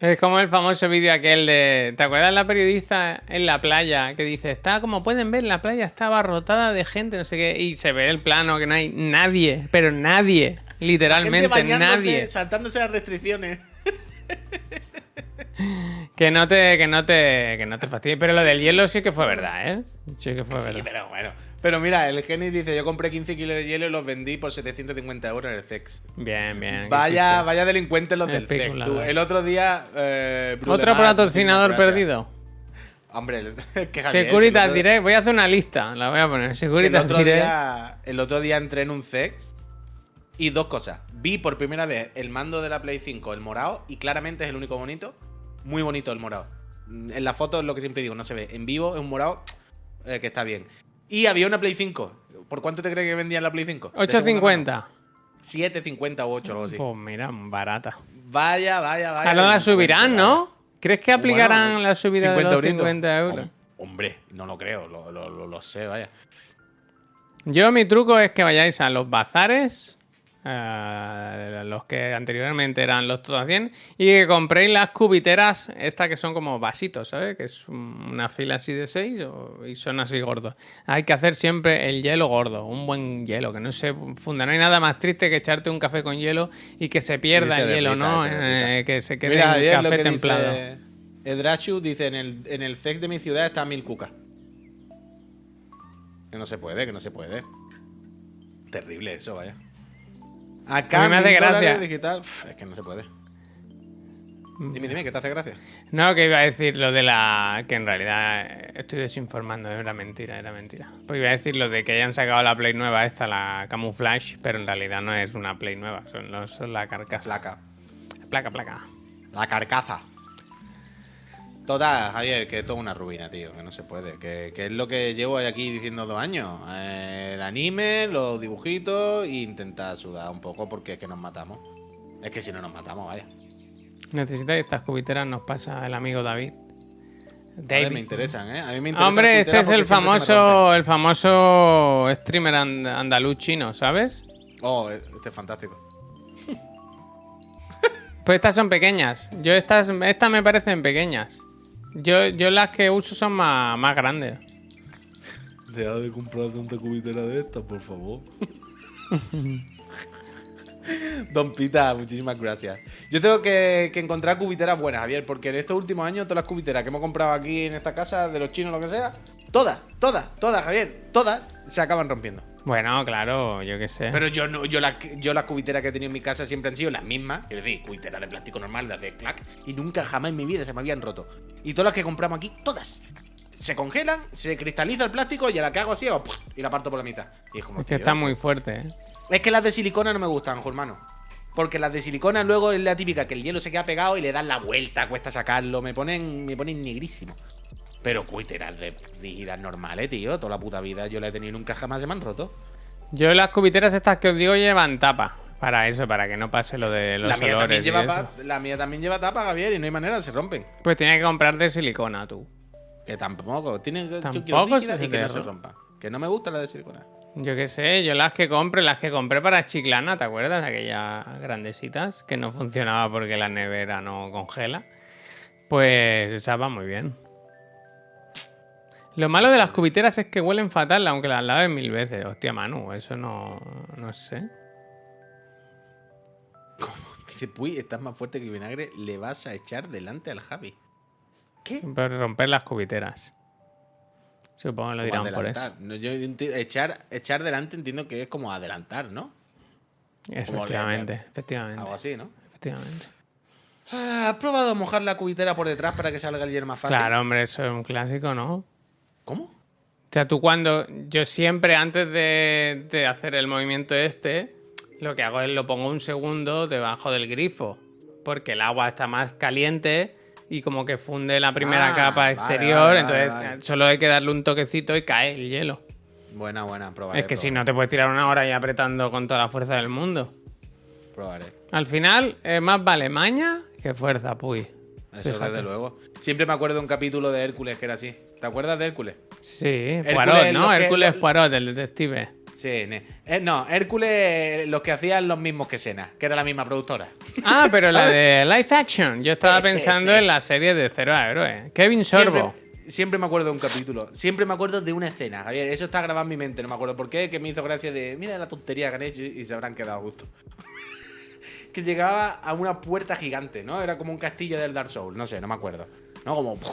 Es como el famoso vídeo aquel de. ¿Te acuerdas la periodista en la playa que dice, está como pueden ver, la playa está abarrotada de gente, no sé qué, y se ve el plano que no hay nadie, pero nadie, literalmente nadie. saltándose las restricciones. Que no te, que no te, que no te fastidie. Pero lo del hielo sí que fue verdad, ¿eh? Sí que fue Sí, verdad. pero bueno. Pero mira, el Genis dice, yo compré 15 kilos de hielo y los vendí por 750 euros en el CEX. Bien, bien. Vaya, vaya delincuentes los del CEX. Tú. El otro día... Eh, Otro patrocinador perdido. Hombre, que Javier, Securitas otro- Direct. Voy a hacer una lista, la voy a poner. que El Securitas otro, Direct. día, el otro día entré en un CEX y dos cosas. Vi por primera vez el mando de la Play 5, el morado, y claramente es el único bonito. Muy bonito el morado. En la foto es lo que siempre digo, no se ve. En vivo es un morado eh, que está bien. Y había una Play 5. ¿Por cuánto te crees que vendían la Play 5? De segunda mano. 8.50. 7.50 u 8 o algo así. Pues mira, barata. Vaya, vaya, vaya. Ahora la subirán. ¿no? ¿Crees que aplicarán Bueno, la subida de 50 los euritos. 50 euros? Hom- Hombre, no lo creo, lo, lo- lo- lo sé, vaya. Yo mi truco es que vayáis a los bazares eh, los que anteriormente eran los todas 100, y que compréis las cubiteras, estas que son como vasitos, ¿sabes? Que es un- una fila así de 6 y son así gordos. Hay que hacer siempre el hielo gordo, un buen hielo, que no se funda. No hay nada más triste que echarte un café con hielo y que se pierda se el hielo, derrita, ¿no? se derrita. Eh, que se quede Mira, en café templado. dice Edrashu dice, en el, en el CEX de mi ciudad está mil cucas. Que no se puede, que no se puede. Terrible eso, vaya. Acá A mí me hace gracia. digital, es que no se puede. Dime, dime, ¿qué te hace gracia? No, que iba a decir lo de la. que en realidad estoy desinformando, era mentira, era mentira. Pues iba a decir lo de que hayan sacado la Play nueva, esta, la Camouflage, pero en realidad no es una Play nueva, son, los- son la carcasa. Placa. Placa, placa. La carcaza. Total, Javier, que es toda una ruina, tío, que no se puede. Que, que es lo que llevo aquí diciendo dos años. Eh, el anime, los dibujitos e intentar sudar un poco porque es que nos matamos. Es que si no nos matamos, vaya. Necesitáis estas cubiteras, nos pasa el amigo David. A ver, David. me interesan, ¿eh? A mí me interesan Hombre, este es el famoso, el famoso streamer and- andaluz chino, ¿sabes? Oh, este es fantástico. Pues estas son pequeñas. Yo estas, estas me parecen pequeñas. Yo, yo las que uso son más, más grandes. Deja de comprar tanta cubitera de estas, por favor. Don Pita, muchísimas gracias. Yo tengo que, que encontrar cubiteras buenas, Javier, porque en estos últimos años todas las cubiteras que hemos comprado aquí en esta casa, de los chinos, lo que sea, todas, todas, todas, Javier, todas se acaban rompiendo. Bueno, claro, yo qué sé. Pero yo no, yo las yo las cubiteras que he tenido en mi casa siempre han sido las mismas, es decir, cubiteras de plástico normal, las de clack, y nunca jamás en mi vida se me habían roto. Y todas las que compramos aquí, todas. Se congelan, se cristaliza el plástico y a la que hago así, hago y la parto por la mitad. Y es como, es que tío, está muy fuerte, ¿eh? es que las de silicona no me gustan, hermano. Porque las de silicona luego es la típica que el hielo se queda pegado y le das la vuelta, cuesta sacarlo, me ponen, me ponen negrísimo. Pero cuiteras de rígidas normales, tío, toda la puta vida yo la he tenido y nunca jamás se me han roto. Yo las cubiteras estas que os digo llevan tapa. Para eso, para que no pase lo de los La mía, olores. también lleva pa- la mía también lleva tapa, Javier, y no hay manera, se rompen. Pues tienes que comprar de silicona tú. Que tampoco, tienen yo Tampoco quiero y que no se ro- rompan. Que no me gusta la de silicona. Yo qué sé, yo las que compré, las que compré para Chiclana, ¿te acuerdas? Aquellas grandecitas que no funcionaba porque la nevera no congela. Pues esa va muy bien. Lo malo de las cubiteras es que huelen fatal, aunque las laves mil veces. Hostia, Manu, eso no, no sé. Dice, puy, estás más fuerte que el vinagre, le vas a echar delante al Javi. ¿Qué? Por romper las cubiteras. Supongo que lo dirán por eso. No, yo echar, echar delante entiendo que es como adelantar, ¿no? Efectivamente, efectivamente. Algo así, ¿no? Efectivamente. Ah, ¿Has probado mojar la cubitera por detrás para que salga el hielo más fácil? Claro, hombre, eso es un clásico, ¿no? ¿Cómo? O sea, tú cuando. Yo siempre, antes de, de hacer el movimiento este, lo que hago es lo pongo un segundo debajo del grifo. Porque el agua está más caliente y como que funde la primera Ah, capa exterior. vale, vale, entonces solo hay que darle un toquecito y cae el hielo. Buena, buena, probaré. es que si no te puedes tirar una hora ahí apretando con toda la fuerza del mundo. Probaré. Al final, eh, más vale maña que fuerza, puy. Eso Fíjate. desde luego. Siempre me acuerdo de un capítulo de Hércules que era así. ¿Te acuerdas de Hércules? Sí, Hércules, Poirot, ¿no? que- Hércules Poirot, el detective. Sí, eh, no, Hércules, los que hacían los mismos que Sena, que era la misma productora. Ah, pero la de live action. Yo estaba Sí, pensando sí. en la serie de Cero a Héroe. Kevin Sorbo. Siempre, siempre me acuerdo de un capítulo. Siempre me acuerdo de una escena. Javier, eso está grabado en mi mente, no me acuerdo por qué, que me hizo gracia de, mira la tontería que han hecho y se habrán quedado a gusto. Que llegaba a una puerta gigante, ¿no? Era como un castillo del Dark Souls, no sé, no me acuerdo. ¿No? Como...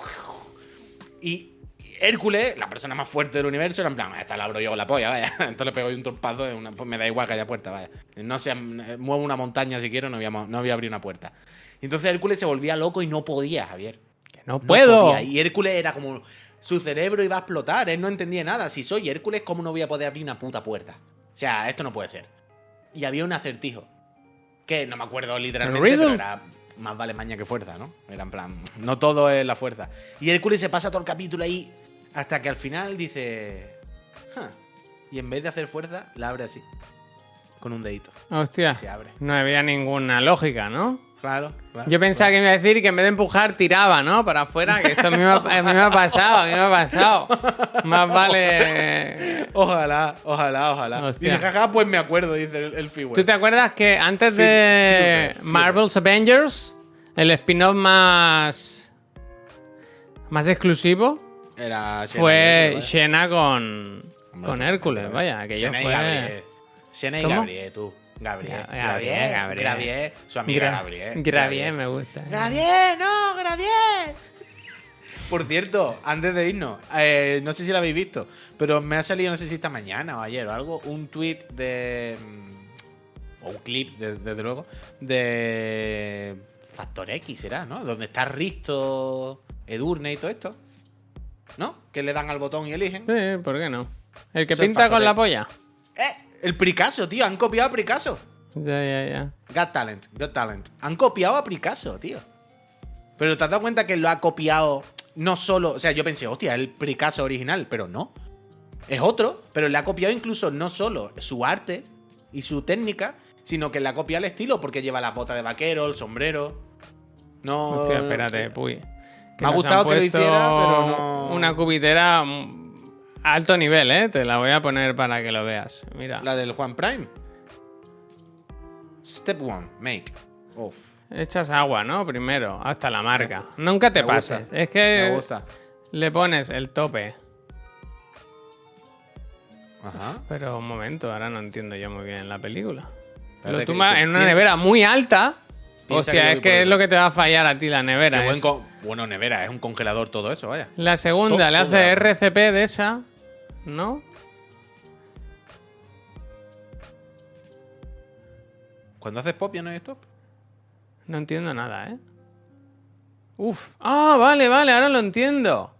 Y Hércules, la persona más fuerte del universo, era en plan, esta la abro yo con la polla, vaya. Entonces le pego yo un una- pues me da igual que haya puerta, vaya. No se muevo una montaña si quiero, no voy, a, no voy a abrir una puerta. Y entonces Hércules se volvía loco y no podía, Javier. Que no No puedo. podía. Y Hércules era como. Su cerebro iba a explotar. Él no entendía nada. Si soy Hércules, ¿cómo no voy a poder abrir una puta puerta? O sea, esto no puede ser. Y había un acertijo. Que no me acuerdo literalmente, pero era más vale maña que fuerza, ¿no? Era en plan, no todo es la fuerza. Y Hércules se pasa todo el capítulo ahí hasta que al final dice. Y en vez de hacer fuerza, la abre así. Con un dedito. Hostia. Se abre. No había ninguna lógica, ¿no? Claro, claro. Yo pensaba que me iba a decir que en vez de empujar tiraba, ¿no? Para afuera, que esto a mí, me ha, a mí me ha pasado, a mí me ha pasado. Más vale... Ojalá, ojalá, ojalá. Hostia. Dice, jaja, pues me acuerdo, dice el, el. ¿Tú te acuerdas que antes de. Marvel's Avengers, el spin-off más... más exclusivo Era fue Xena con, Hombre, con hombre, Hércules, hombre. vaya, que yo Xena y fue... Gabriel. Xena y ¿Cómo? Gabriel, tú. Gabriel. Ga- Gabriel, Gabriel. Gabriel. Su amiga Gra- Gabriel. Gravier me gusta. Gravier, no, Gravier. Por cierto, antes de irnos, eh, no sé si lo habéis visto, pero me ha salido, no sé si esta mañana o ayer o algo, un tweet de. mm, O un clip, de- desde luego, de. Factor X, será, ¿no? Donde está Risto, Edurne y todo esto. ¿No? Que le dan al botón y eligen. Sí, ¿por qué no? El que pinta con la polla. ¡Eh! El Picasso, tío, han copiado a Picasso. Ya, ya, ya. Got Talent, Got Talent. Han copiado a Picasso, tío. Pero te has dado cuenta que lo ha copiado no solo. O sea, yo pensé, hostia, el Picasso original, pero no. Es otro, pero le ha copiado incluso no solo su arte y su técnica, sino que le ha copiado el estilo, porque lleva las botas de vaquero, el sombrero. No. Hostia, espérate, puy. Me ha gustado que lo hiciera, pero no- Una cubitera alto nivel, ¿eh? Te la voy a poner para que lo veas. Mira. La del Juan Prime. Step one, make. Uf. Echas agua, ¿no? Primero, hasta la marca. Nunca te Me gusta. pases. Es que Me gusta. le pones el tope. Ajá. Pero un momento, ahora no entiendo yo muy bien la película. Espérate Lo tumbas en una nevera muy alta. Piensa Hostia, es que es lo que te va a fallar a ti la nevera. Buen bueno, nevera, es un congelador todo eso, vaya. La segunda le hace RCP de esa, ¿no? Cuando haces pop ya no hay stop. No entiendo nada, ¿eh? Uf. Ah, vale, vale, ahora lo entiendo.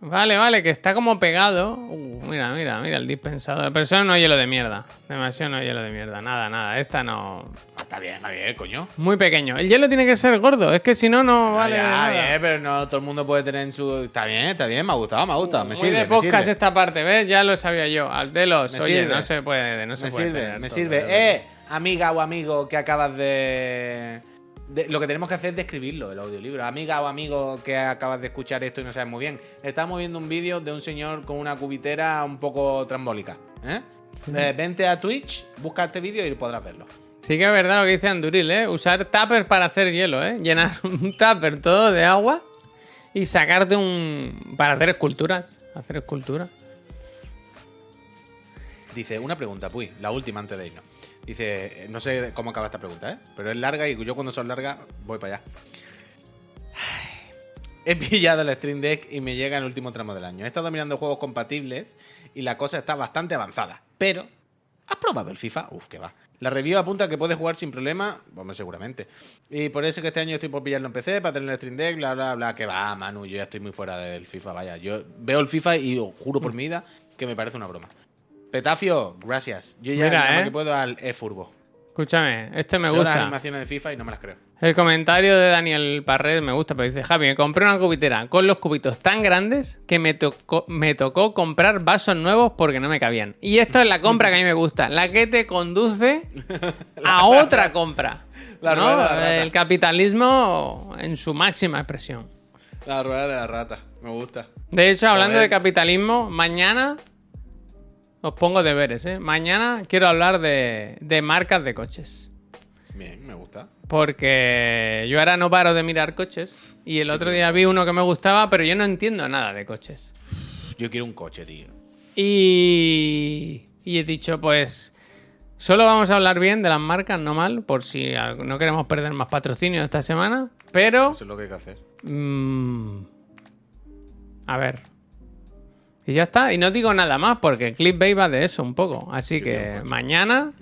Vale, vale, que está como pegado. Uh, mira, mira, mira el dispensador. Pero eso no es hielo de mierda. Demasiado no es hielo de mierda. Nada, nada. Esta no. Está bien, está bien, coño. Muy pequeño. El hielo tiene que ser gordo. Es que si no, no vale. ya, nada. bien, pero no todo el mundo puede tener en su. Está bien, está bien, me ha gustado, me ha gustado. Me Muy sirve, de me podcast sirve. esta parte, ¿ves? Ya lo sabía yo. Me oye, sirve. no se puede, no se me puede sirve, tener me todo, sirve. Eh, amiga o amigo que acabas de... de- Lo que tenemos que hacer es describirlo, el audiolibro. Amiga o amigo que acabas de escuchar esto y no sabes muy bien. Estamos viendo un vídeo de un señor con una cubitera un poco trambólica. ¿eh? Eh, vente a Twitch, busca este vídeo y podrás verlo. Sí que es verdad lo que dice Anduril, ¿eh? Usar tupper para hacer hielo, ¿eh? Llenar un tupper todo de agua y sacarte un... para hacer esculturas. Hacer esculturas. Dice, una pregunta, Puy, la última antes de irnos. Dice, no sé cómo acaba esta pregunta, ¿eh? Pero es larga y yo cuando son largas voy para allá. He pillado el Stream Deck y me llega el último tramo del año. He estado mirando juegos compatibles y la cosa está bastante avanzada. Pero, ¿has probado el FIFA? Uf, que va. La review apunta que puedes jugar sin problema, bueno, seguramente. Y por eso que este año estoy por pillarlo en PC para tener el Stream Deck, bla, bla, bla. Que va, Manu, yo ya estoy muy fuera del FIFA, vaya. Yo veo el FIFA y os juro por mi vida que me parece una broma. Petafio, gracias. Yo ya Mira, nada más ¿eh? que puedo al e-furbo. Escúchame, este me las gusta. animaciones de FIFA y no me las creo. El comentario de Daniel Parred me gusta, pero dice, Javi, me compré una cubitera con los cubitos tan grandes que me tocó, me tocó comprar vasos nuevos porque no me cabían. Y esto es la compra que a mí me gusta, la que te conduce a otra compra. La ¿no? rueda de la rata. El capitalismo en su máxima expresión. La rueda de la rata, me gusta. De hecho, hablando de capitalismo, mañana os pongo deberes, ¿eh? Mañana quiero hablar de, de marcas de coches. Bien, me gusta. Porque yo ahora no paro de mirar coches. Y el otro día vi uno que me gustaba, pero yo no entiendo nada de coches. Yo quiero un coche, tío. Y, y he dicho, pues, solo vamos a hablar bien de las marcas, no mal, por si no queremos perder más patrocinio esta semana. Pero, Eso es lo que hay que hacer. mm, a ver. Y ya está. Y no digo nada más, porque el clipbait va de eso un poco. Así Yo que mañana,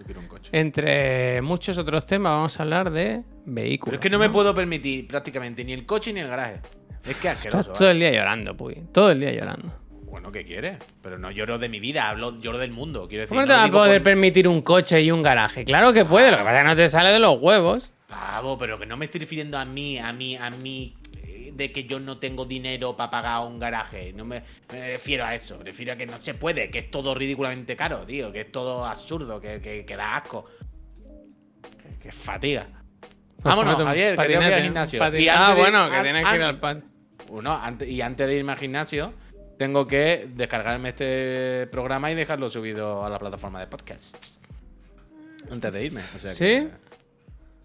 entre muchos otros temas, vamos a hablar de vehículos. Pero es que no me puedo permitir prácticamente ni el coche ni el garaje. Es que Estás asqueroso. todo ¿vale? el día llorando, Puy. Todo el día llorando. Bueno, ¿qué quieres? Pero no lloro de mi vida, hablo, lloro del mundo. Quiero decir, ¿Cómo no te vas a poder por- permitir un coche y un garaje? Claro que puede, lo que pasa es que no te sale de los huevos. Pavo, pero que no me estoy refiriendo a mí, a mí, a mí, eh, de que yo no tengo dinero para pagar un garaje. No me, me refiero a eso. Me refiero a que no se puede, que es todo ridículamente caro, tío. Que es todo absurdo, que, que, que da asco. Que, fatiga. Pues Vámonos, Javier, que tengo que ir patinete, al gimnasio. Ah, de bueno, que an- tienes que ir al pan. Uno, antes, y antes de irme al gimnasio, tengo que descargarme este programa y dejarlo subido a la plataforma de podcasts. Antes de irme. o sea que- ¿Sí?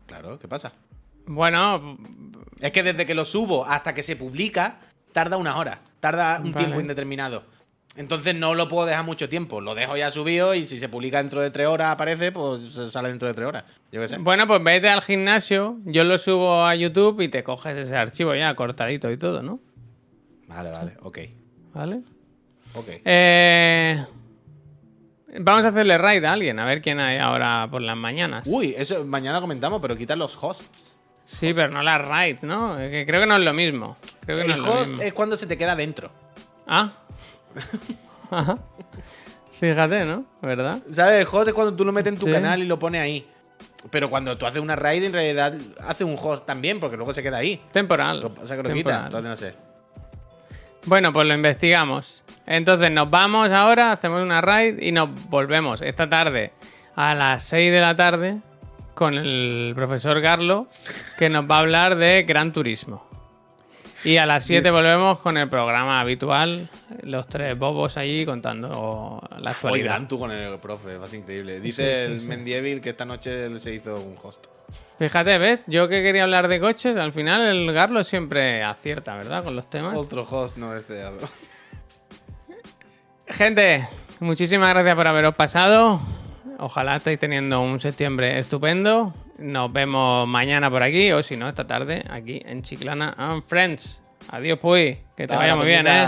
claro, ¿qué pasa? Bueno, Es que desde que lo subo hasta que se publica, tarda unas horas. Tarda un Vale. tiempo indeterminado. Entonces no lo puedo dejar mucho tiempo. Lo dejo ya subido y si se publica dentro de tres horas aparece, pues sale dentro de tres horas. Yo qué sé. bueno, pues vete al gimnasio, yo lo subo a YouTube y te coges ese archivo ya cortadito y todo, ¿no? Vale, vale, ok. ¿Vale? Ok. Eh, vamos a hacerle raid a alguien, a ver quién hay ahora por las mañanas. Uy, eso mañana comentamos, pero quitar los hosts. Sí, pero no la raid, ¿no? Que creo que no es lo mismo. Creo que no El es lo host mismo. es cuando se te queda dentro. Ah. Ajá. Fíjate, ¿no? ¿Verdad? ¿Sabes? El host es cuando tú lo metes en tu Sí. canal y lo pones ahí. Pero cuando tú haces una raid, en realidad hace un host también, porque luego se queda ahí. Temporal. Pasa es que lo quita. Temporal. Entonces no sé. Bueno, pues lo investigamos. Entonces nos vamos ahora, hacemos una raid y nos volvemos esta tarde a las 6 de la tarde con el profesor Garlo, que nos va a hablar de Gran Turismo. Y a las 7 volvemos con el programa habitual, los tres bobos allí contando la actualidad. Tú con el profe, va a ser increíble. Dice Sí, sí, el. Mendievil que esta noche se hizo un host. Fíjate, ¿ves? Yo que quería hablar de coches, al final el Garlo siempre acierta, ¿verdad? Con los temas. Otro host no deseado. Gente, muchísimas gracias por haberos pasado. Ojalá estéis teniendo un septiembre estupendo. Nos vemos mañana por aquí o si no, esta tarde aquí en Chiclana and Friends. Adiós, pues. Que te vaya muy bien, ¿eh?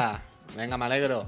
Venga, me alegro.